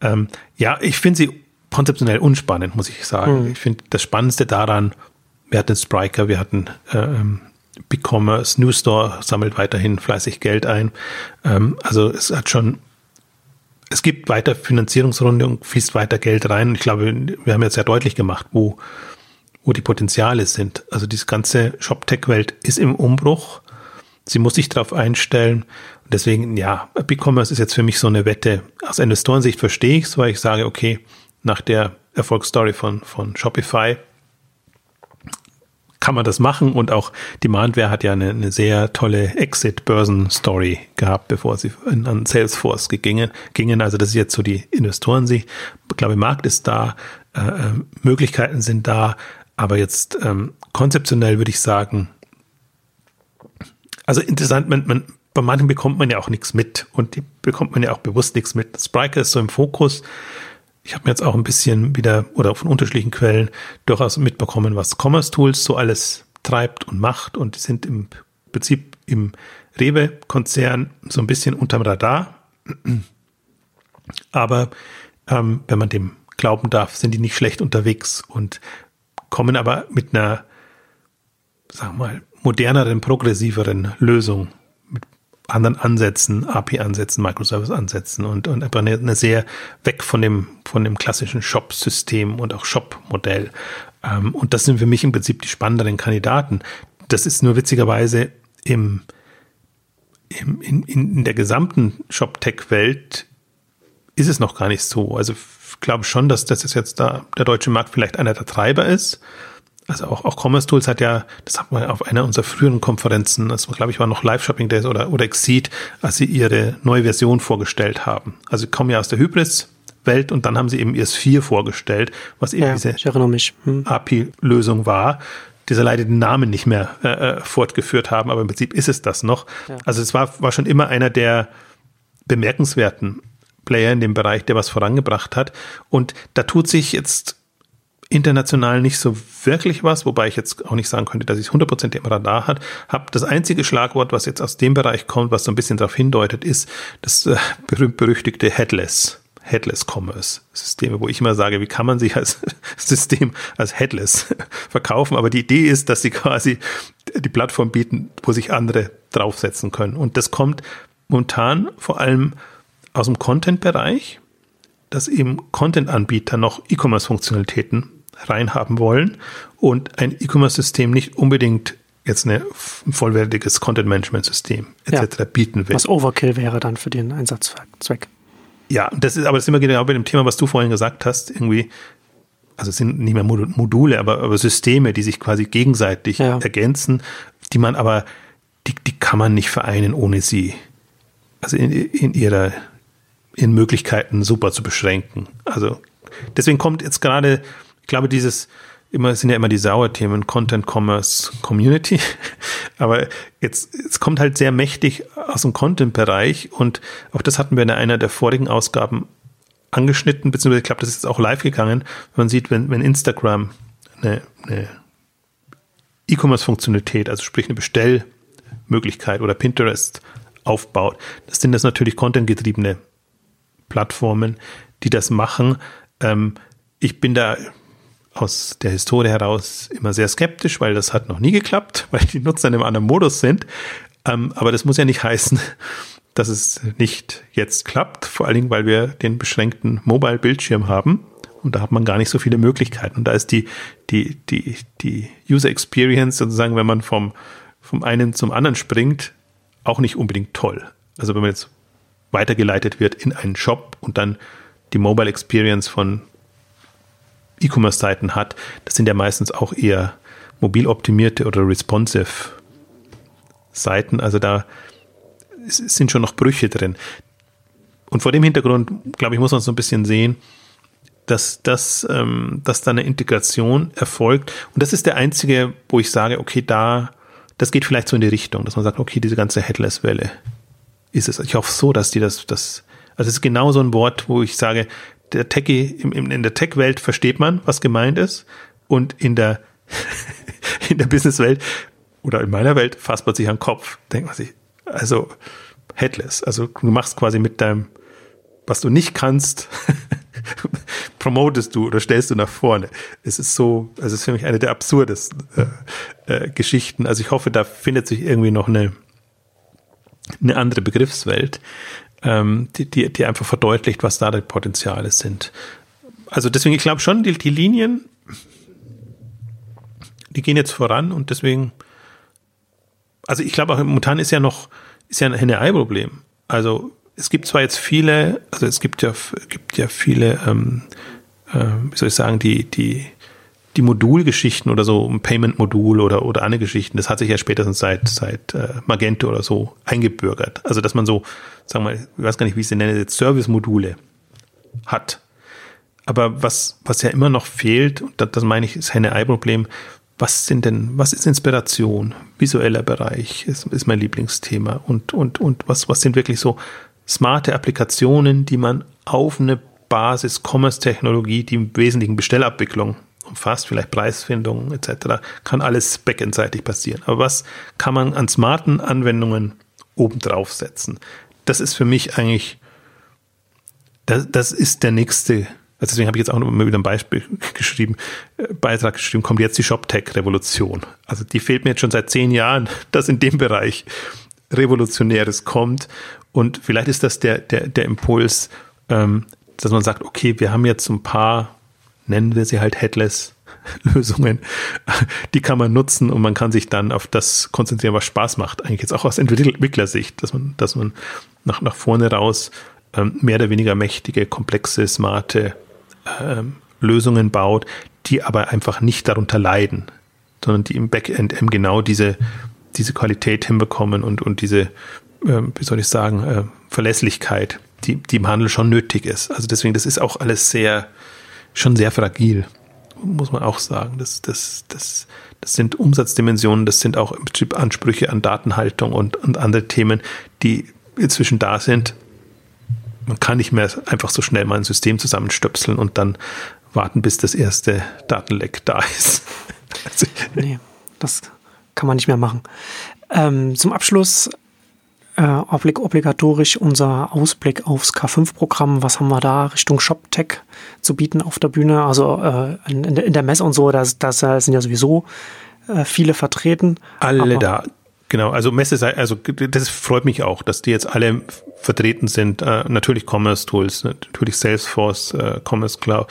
Ähm, ja, ich finde sie konzeptionell unspannend, muss ich sagen. Mhm. Ich finde das Spannendste daran, wir hatten Spriker, wir hatten äh, ähm, BigCommerce, New Store sammelt weiterhin fleißig Geld ein. Ähm, also es hat schon, es gibt weiter Finanzierungsrunde und fließt weiter Geld rein. Ich glaube, wir haben jetzt sehr deutlich gemacht, wo wo die Potenziale sind. Also diese ganze Shop-Tech-Welt ist im Umbruch. Sie muss sich darauf einstellen. Und deswegen, ja, BigCommerce ist jetzt für mich so eine Wette. Aus Investorensicht verstehe ich es, weil ich sage, okay, nach der Erfolgsstory von, von Shopify kann man das machen und auch Demandware hat ja eine, eine sehr tolle Exit-Börsen-Story gehabt, bevor sie an Salesforce gingen, gingen. Also das ist jetzt so die Investorensicht. Ich glaube, Markt ist da, äh, äh Möglichkeiten sind da. Aber jetzt ähm, konzeptionell würde ich sagen, also interessant, man, man, bei manchen bekommt man ja auch nichts mit und die bekommt man ja auch bewusst nichts mit. Spriker ist so im Fokus. Ich habe mir jetzt auch ein bisschen wieder oder von unterschiedlichen Quellen durchaus mitbekommen, was Commerce Tools so alles treibt und macht und die sind im Prinzip im Rewe-Konzern so ein bisschen unterm Radar. Aber ähm, wenn man dem glauben darf, sind die nicht schlecht unterwegs und kommen aber mit einer, wir mal, moderneren, progressiveren Lösung. Mit anderen Ansätzen, API-Ansätzen, Microservice-Ansätzen und, und einfach eine, eine, sehr weg von dem, von dem klassischen Shop-System und auch Shop-Modell. Ähm, und das sind für mich im Prinzip die spannenderen Kandidaten. Das ist nur witzigerweise im, im in, in der gesamten Shop-Tech-Welt ist es noch gar nicht so. Also glaube schon, dass das jetzt da der deutsche Markt vielleicht einer der Treiber ist also auch, auch Commerce Tools hat ja, das hat man auf einer unserer früheren Konferenzen, das war, glaube ich, war noch Live Shopping Days oder, oder Exceed, als sie ihre neue Version vorgestellt haben. Also sie kommen ja aus der Hybris Welt und dann haben sie eben ES4 vorgestellt, was eben ja, diese hm. API-Lösung war, dieser leider den Namen nicht mehr äh, äh, fortgeführt haben, aber im Prinzip ist es das noch. Ja. Also es war, war schon immer einer der bemerkenswerten Player in dem Bereich, der was vorangebracht hat. Und da tut sich jetzt international nicht so wirklich was, wobei ich jetzt auch nicht sagen könnte, dass ich es 100% im Radar hat, habe. Das einzige Schlagwort, was jetzt aus dem Bereich kommt, was so ein bisschen darauf hindeutet, ist das äh, berühmt-berüchtigte Headless. Headless Commerce Systeme, wo ich immer sage, wie kann man sich als <laughs> System als Headless <laughs> verkaufen? Aber die Idee ist, dass sie quasi die Plattform bieten, wo sich andere draufsetzen können. Und das kommt momentan vor allem aus dem Content-Bereich, dass eben Content-Anbieter noch E-Commerce-Funktionalitäten reinhaben wollen und ein E-Commerce-System nicht unbedingt jetzt ein vollwertiges Content-Management-System etc. Ja, bieten will. Was Overkill wäre dann für den Einsatzzweck. Ja, das ist aber das ist immer genau bei dem Thema, was du vorhin gesagt hast, irgendwie, also es sind nicht mehr Module, aber, aber Systeme, die sich quasi gegenseitig ja. ergänzen, die man aber, die, die kann man nicht vereinen, ohne sie, also in, in ihrer in Möglichkeiten super zu beschränken. Also deswegen kommt jetzt gerade, ich glaube, dieses immer sind ja immer die Sauerthemen Content Commerce Community, <laughs> aber jetzt es kommt halt sehr mächtig aus dem Content Bereich und auch das hatten wir in einer der vorigen Ausgaben angeschnitten, beziehungsweise ich glaube, das ist jetzt auch live gegangen. Man sieht, wenn, wenn Instagram eine, eine E-Commerce-Funktionalität, also sprich eine Bestellmöglichkeit oder Pinterest aufbaut, das sind das natürlich contentgetriebene Plattformen, die das machen. Ähm, ich bin da aus der Historie heraus immer sehr skeptisch, weil das hat noch nie geklappt, <laughs> weil die Nutzer in einem anderen Modus sind. Ähm, aber das muss ja nicht heißen, <laughs> dass es nicht jetzt klappt, vor allen Dingen, weil wir den beschränkten Mobile-Bildschirm haben. Und da hat man gar nicht so viele Möglichkeiten. Und da ist die, die, die, die User Experience sozusagen, wenn man vom, vom einen zum anderen springt, auch nicht unbedingt toll. Also wenn man jetzt weitergeleitet wird in einen Shop und dann die Mobile Experience von E-Commerce-Seiten hat, das sind ja meistens auch eher mobil optimierte oder responsive Seiten. Also da sind schon noch Brüche drin. Und vor dem Hintergrund, glaube ich, muss man so ein bisschen sehen, dass, dass, ähm, dass da eine Integration erfolgt. Und das ist der einzige, wo ich sage, okay, da, das geht vielleicht so in die Richtung, dass man sagt, okay, diese ganze Headless-Welle, ist es. Ich hoffe so, dass die das, das, also es ist genau so ein Wort, wo ich sage, der Techie, im, im, in der Tech-Welt versteht man, was gemeint ist. Und in der, <laughs> in der Business-Welt oder in meiner Welt fasst man sich an den Kopf. Denkt man sich, also, headless. Also, du machst quasi mit deinem, was du nicht kannst, <laughs> promotest du oder stellst du nach vorne. Es ist so, also es ist für mich eine der absurdesten äh, äh, Geschichten. Also ich hoffe, da findet sich irgendwie noch eine, eine andere Begriffswelt, ähm, die, die, die einfach verdeutlicht, was da die Potenziale sind. Also deswegen, ich glaube schon, die, die Linien, die gehen jetzt voran und deswegen, also ich glaube auch momentan ist ja noch, ist ja ein Henne-Ei-Problem. Also es gibt zwar jetzt viele, also es gibt ja, gibt ja viele, ähm, äh, wie soll ich sagen, die, die die Modulgeschichten oder so, ein Payment-Modul oder, oder andere Geschichten, das hat sich ja spätestens seit, seit äh, Magento oder so eingebürgert. Also, dass man so, sagen wir, ich weiß gar nicht, wie ich sie nenne, jetzt Service-Module hat. Aber was, was ja immer noch fehlt, und das, das meine ich, ist Henne-Ei-Problem, was sind denn, was ist Inspiration? Visueller Bereich ist, ist mein Lieblingsthema. Und, und, und was, was sind wirklich so smarte Applikationen, die man auf eine Basis Commerce-Technologie, die im Wesentlichen Bestellabwicklung umfasst, vielleicht Preisfindung etc., kann alles backendseitig passieren. Aber was kann man an smarten Anwendungen obendrauf setzen? Das ist für mich eigentlich, das, das ist der nächste, also deswegen habe ich jetzt auch mal wieder ein Beispiel <laughs> geschrieben, äh, Beitrag geschrieben, kommt jetzt die ShopTech-Revolution. Also die fehlt mir jetzt schon seit zehn Jahren, <laughs> dass in dem Bereich Revolutionäres kommt. Und vielleicht ist das der, der, der Impuls, ähm, dass man sagt, okay, wir haben jetzt ein paar, nennen wir sie halt Headless Lösungen, die kann man nutzen und man kann sich dann auf das konzentrieren, was Spaß macht. Eigentlich jetzt auch aus Entwicklersicht, dass man, dass man nach, nach vorne raus ähm, mehr oder weniger mächtige, komplexe, smarte ähm, Lösungen baut, die aber einfach nicht darunter leiden, sondern die im Backend eben genau diese, diese Qualität hinbekommen und, und diese, äh, wie soll ich sagen, äh, Verlässlichkeit, die, die im Handel schon nötig ist. Also deswegen, das ist auch alles sehr, schon sehr fragil, muss man auch sagen. Das, das, das, das sind Umsatzdimensionen, das sind auch im Prinzip Ansprüche an Datenhaltung und, und andere Themen, die inzwischen da sind. Man kann nicht mehr einfach so schnell mal ein System zusammenstöpseln und dann warten, bis das erste Datenleck da ist. also, <laughs> nee, das kann man nicht mehr machen. Ähm, zum Abschluss äh, obligatorisch unser Ausblick aufs K5-Programm. Was haben wir da Richtung ShopTech zu bieten auf der Bühne? Also äh, in, in, der Messe und so, da das sind ja sowieso äh, viele vertreten. Alle da. Genau, also Messe, also das freut mich auch, dass die jetzt alle vertreten sind. Äh, natürlich Commerce Tools, natürlich Salesforce, äh, Commerce Cloud,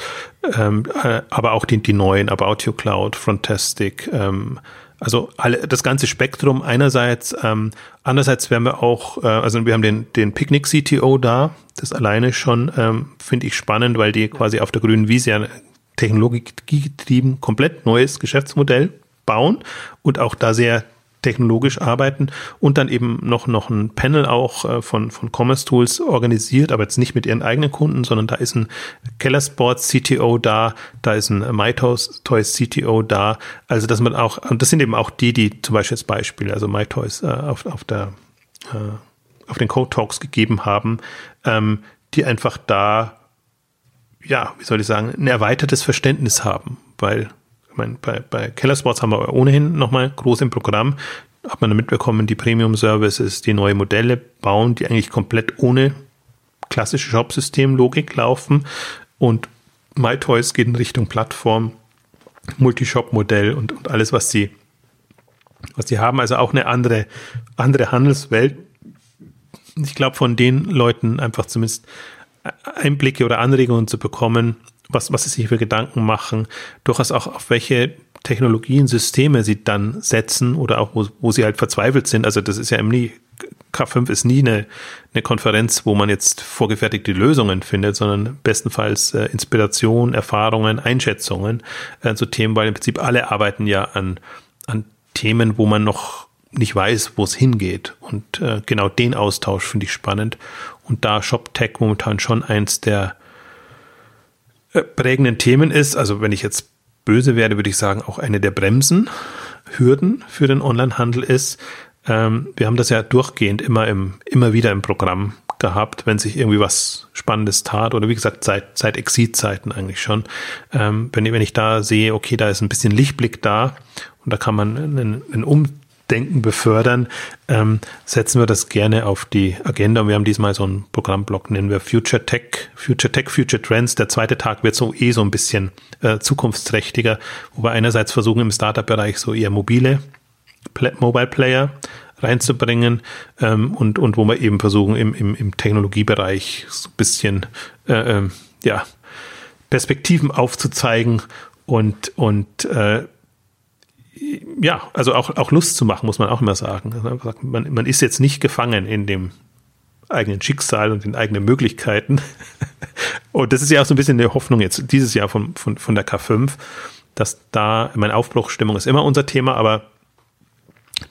ähm, äh, aber auch die, die neuen, About You Cloud, Frontastic, ähm, also alle, das ganze Spektrum einerseits, ähm, andererseits werden wir auch, äh, also wir haben den, den Picnic CTO da, das alleine schon ähm, finde ich spannend, weil die quasi auf der grünen Wiese ja technologiegetrieben komplett neues Geschäftsmodell bauen und auch da sehr technologisch arbeiten und dann eben noch, noch ein Panel auch äh, von, von Commerce Tools organisiert, aber jetzt nicht mit ihren eigenen Kunden, sondern da ist ein Keller Sports CTO da, da ist ein MyToys Toys CTO da, also dass man auch, und das sind eben auch die, die zum Beispiel als Beispiel, also MyToys äh, auf, auf der, äh, auf den Code Talks gegeben haben, ähm, die einfach da, ja, wie soll ich sagen, ein erweitertes Verständnis haben, weil ich meine, bei, bei Keller Sports haben wir ohnehin nochmal groß im Programm. Hat man mitbekommen, die Premium Services, die neue Modelle bauen, die eigentlich komplett ohne klassische Shop-System-Logik laufen. Und MyToys geht in Richtung Plattform, Multishop-Modell und, und alles, was sie, was sie haben. Also auch eine andere, andere Handelswelt. Ich glaube, von den Leuten einfach zumindest Einblicke oder Anregungen zu bekommen, was, was sie sich für Gedanken machen, durchaus auch auf welche Technologien, Systeme sie dann setzen oder auch wo, wo sie halt verzweifelt sind. Also das ist ja nie, K5 ist nie eine, eine Konferenz, wo man jetzt vorgefertigte Lösungen findet, sondern bestenfalls äh, Inspiration, Erfahrungen, Einschätzungen äh, zu Themen, weil im Prinzip alle arbeiten ja an, an Themen, wo man noch nicht weiß, wo es hingeht. Und äh, genau den Austausch finde ich spannend. Und da ShopTech momentan schon eins der prägenden Themen ist, also wenn ich jetzt böse werde, würde ich sagen, auch eine der Bremsen, Hürden für den Onlinehandel ist. Ähm, wir haben das ja durchgehend immer im, immer wieder im Programm gehabt, wenn sich irgendwie was Spannendes tat oder wie gesagt seit seit Exit-Zeiten eigentlich schon. Ähm, wenn, wenn ich da sehe, okay, da ist ein bisschen Lichtblick da und da kann man einen, einen um Denken befördern, ähm, setzen wir das gerne auf die Agenda. Und wir haben diesmal so einen Programmblock, nennen wir Future Tech, Future Tech, Future Trends. Der zweite Tag wird so eh so ein bisschen äh, zukunftsträchtiger, wo wir einerseits versuchen im Startup-Bereich so eher mobile Mobile Player reinzubringen ähm, und, und wo wir eben versuchen im, im, im Technologiebereich so ein bisschen äh, äh, ja, Perspektiven aufzuzeigen und, und äh, ja, also auch, auch Lust zu machen, muss man auch immer sagen. Also man, man ist jetzt nicht gefangen in dem eigenen Schicksal und den eigenen Möglichkeiten. <laughs> und das ist ja auch so ein bisschen eine Hoffnung jetzt dieses Jahr von, von, von der K5, dass da, meine Aufbruchstimmung ist immer unser Thema, aber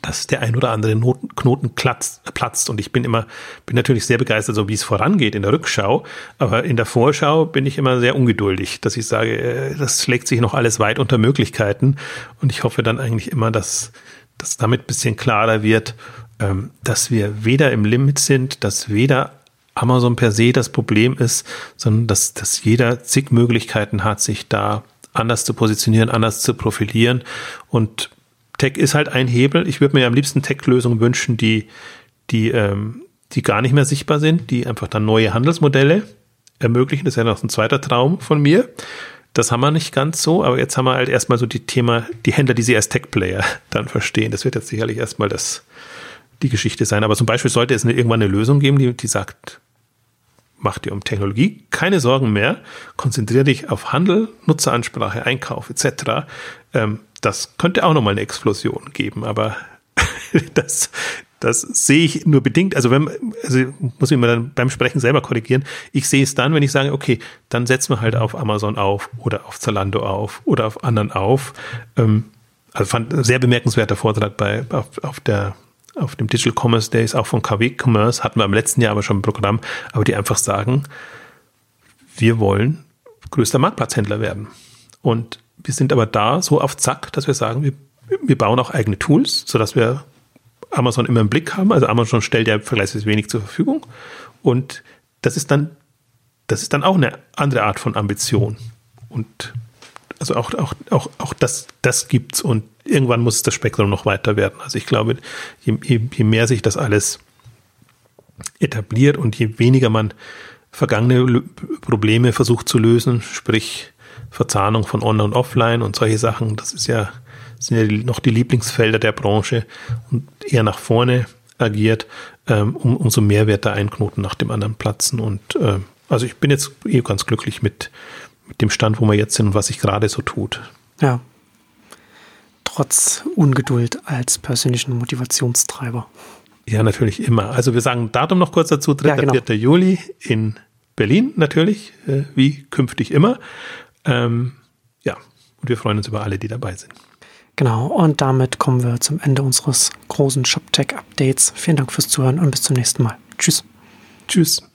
dass der ein oder andere Noten, Knoten platzt, platzt. Und ich bin immer, bin natürlich sehr begeistert, so wie es vorangeht in der Rückschau. Aber in der Vorschau bin ich immer sehr ungeduldig, dass ich sage, äh, das schlägt sich noch alles weit unter Möglichkeiten. Und ich hoffe dann eigentlich immer, dass, dass damit bisschen klarer wird, ähm, dass wir weder im Limit sind, dass weder Amazon per se das Problem ist, sondern dass, dass jeder zig Möglichkeiten hat, sich da anders zu positionieren, anders zu profilieren. Und Tech ist halt ein Hebel. Ich würde mir am liebsten Tech-Lösungen wünschen, die, die, ähm, die gar nicht mehr sichtbar sind, die einfach dann neue Handelsmodelle ermöglichen. Das ja noch ein zweiter Traum von mir. Das haben wir nicht ganz so, aber jetzt haben wir halt erstmal so die Thema, die Händler, die sie als Tech-Player <laughs> dann verstehen. Das wird jetzt sicherlich erstmal das, die Geschichte sein. Aber zum Beispiel sollte es eine, irgendwann eine Lösung geben, die, die sagt, mach dir um Technologie keine Sorgen mehr, konzentriere dich auf Handel, Nutzeransprache, Einkauf etc. Ähm, das könnte auch nochmal eine Explosion geben, aber <laughs> das, das sehe ich nur bedingt. Also wenn, also muss ich mir dann beim Sprechen selber korrigieren. Ich sehe es dann, wenn ich sage, okay, dann setzen wir halt auf Amazon auf oder auf Zalando auf oder auf anderen auf. Ähm, also fand sehr bemerkenswerter Vortrag bei, auf, auf der auf dem Digital Commerce Days, auch von KW Commerce, hatten wir im letzten Jahr aber schon ein Programm, aber die einfach sagen, wir wollen größter Marktplatzhändler werden. Und wir sind aber da so auf Zack, dass wir sagen, wir, wir bauen auch eigene Tools, sodass wir Amazon immer im Blick haben. Also Amazon stellt ja vergleichsweise wenig zur Verfügung. Und das ist dann, das ist dann auch eine andere Art von Ambition. Und also auch, auch, auch, auch das, das gibt's und irgendwann muss das Spektrum noch weiter werden. Also ich glaube, je, je, je mehr sich das alles etabliert und je weniger man vergangene Probleme versucht zu lösen, sprich Verzahnung von Online und Offline und solche Sachen, das ist ja, sind ja noch die Lieblingsfelder der Branche und eher nach vorne agiert, ähm, um, umso mehr wird da ein Knoten nach dem anderen platzen. Und äh, also ich bin jetzt eh ganz glücklich mit, mit dem Stand, wo wir jetzt sind und was sich gerade so tut. Ja. Trotz Ungeduld als persönlichen Motivationstreiber. Ja, natürlich immer. Also wir sagen Datum noch kurz dazu, 3. Ja, genau. 4. Juli in Berlin natürlich, äh, wie künftig immer. Ähm, ja, und wir freuen uns über alle, die dabei sind. Genau, und damit kommen wir zum Ende unseres großen ShopTech-Updates. Vielen Dank fürs Zuhören und bis zum nächsten Mal. Tschüss. Tschüss.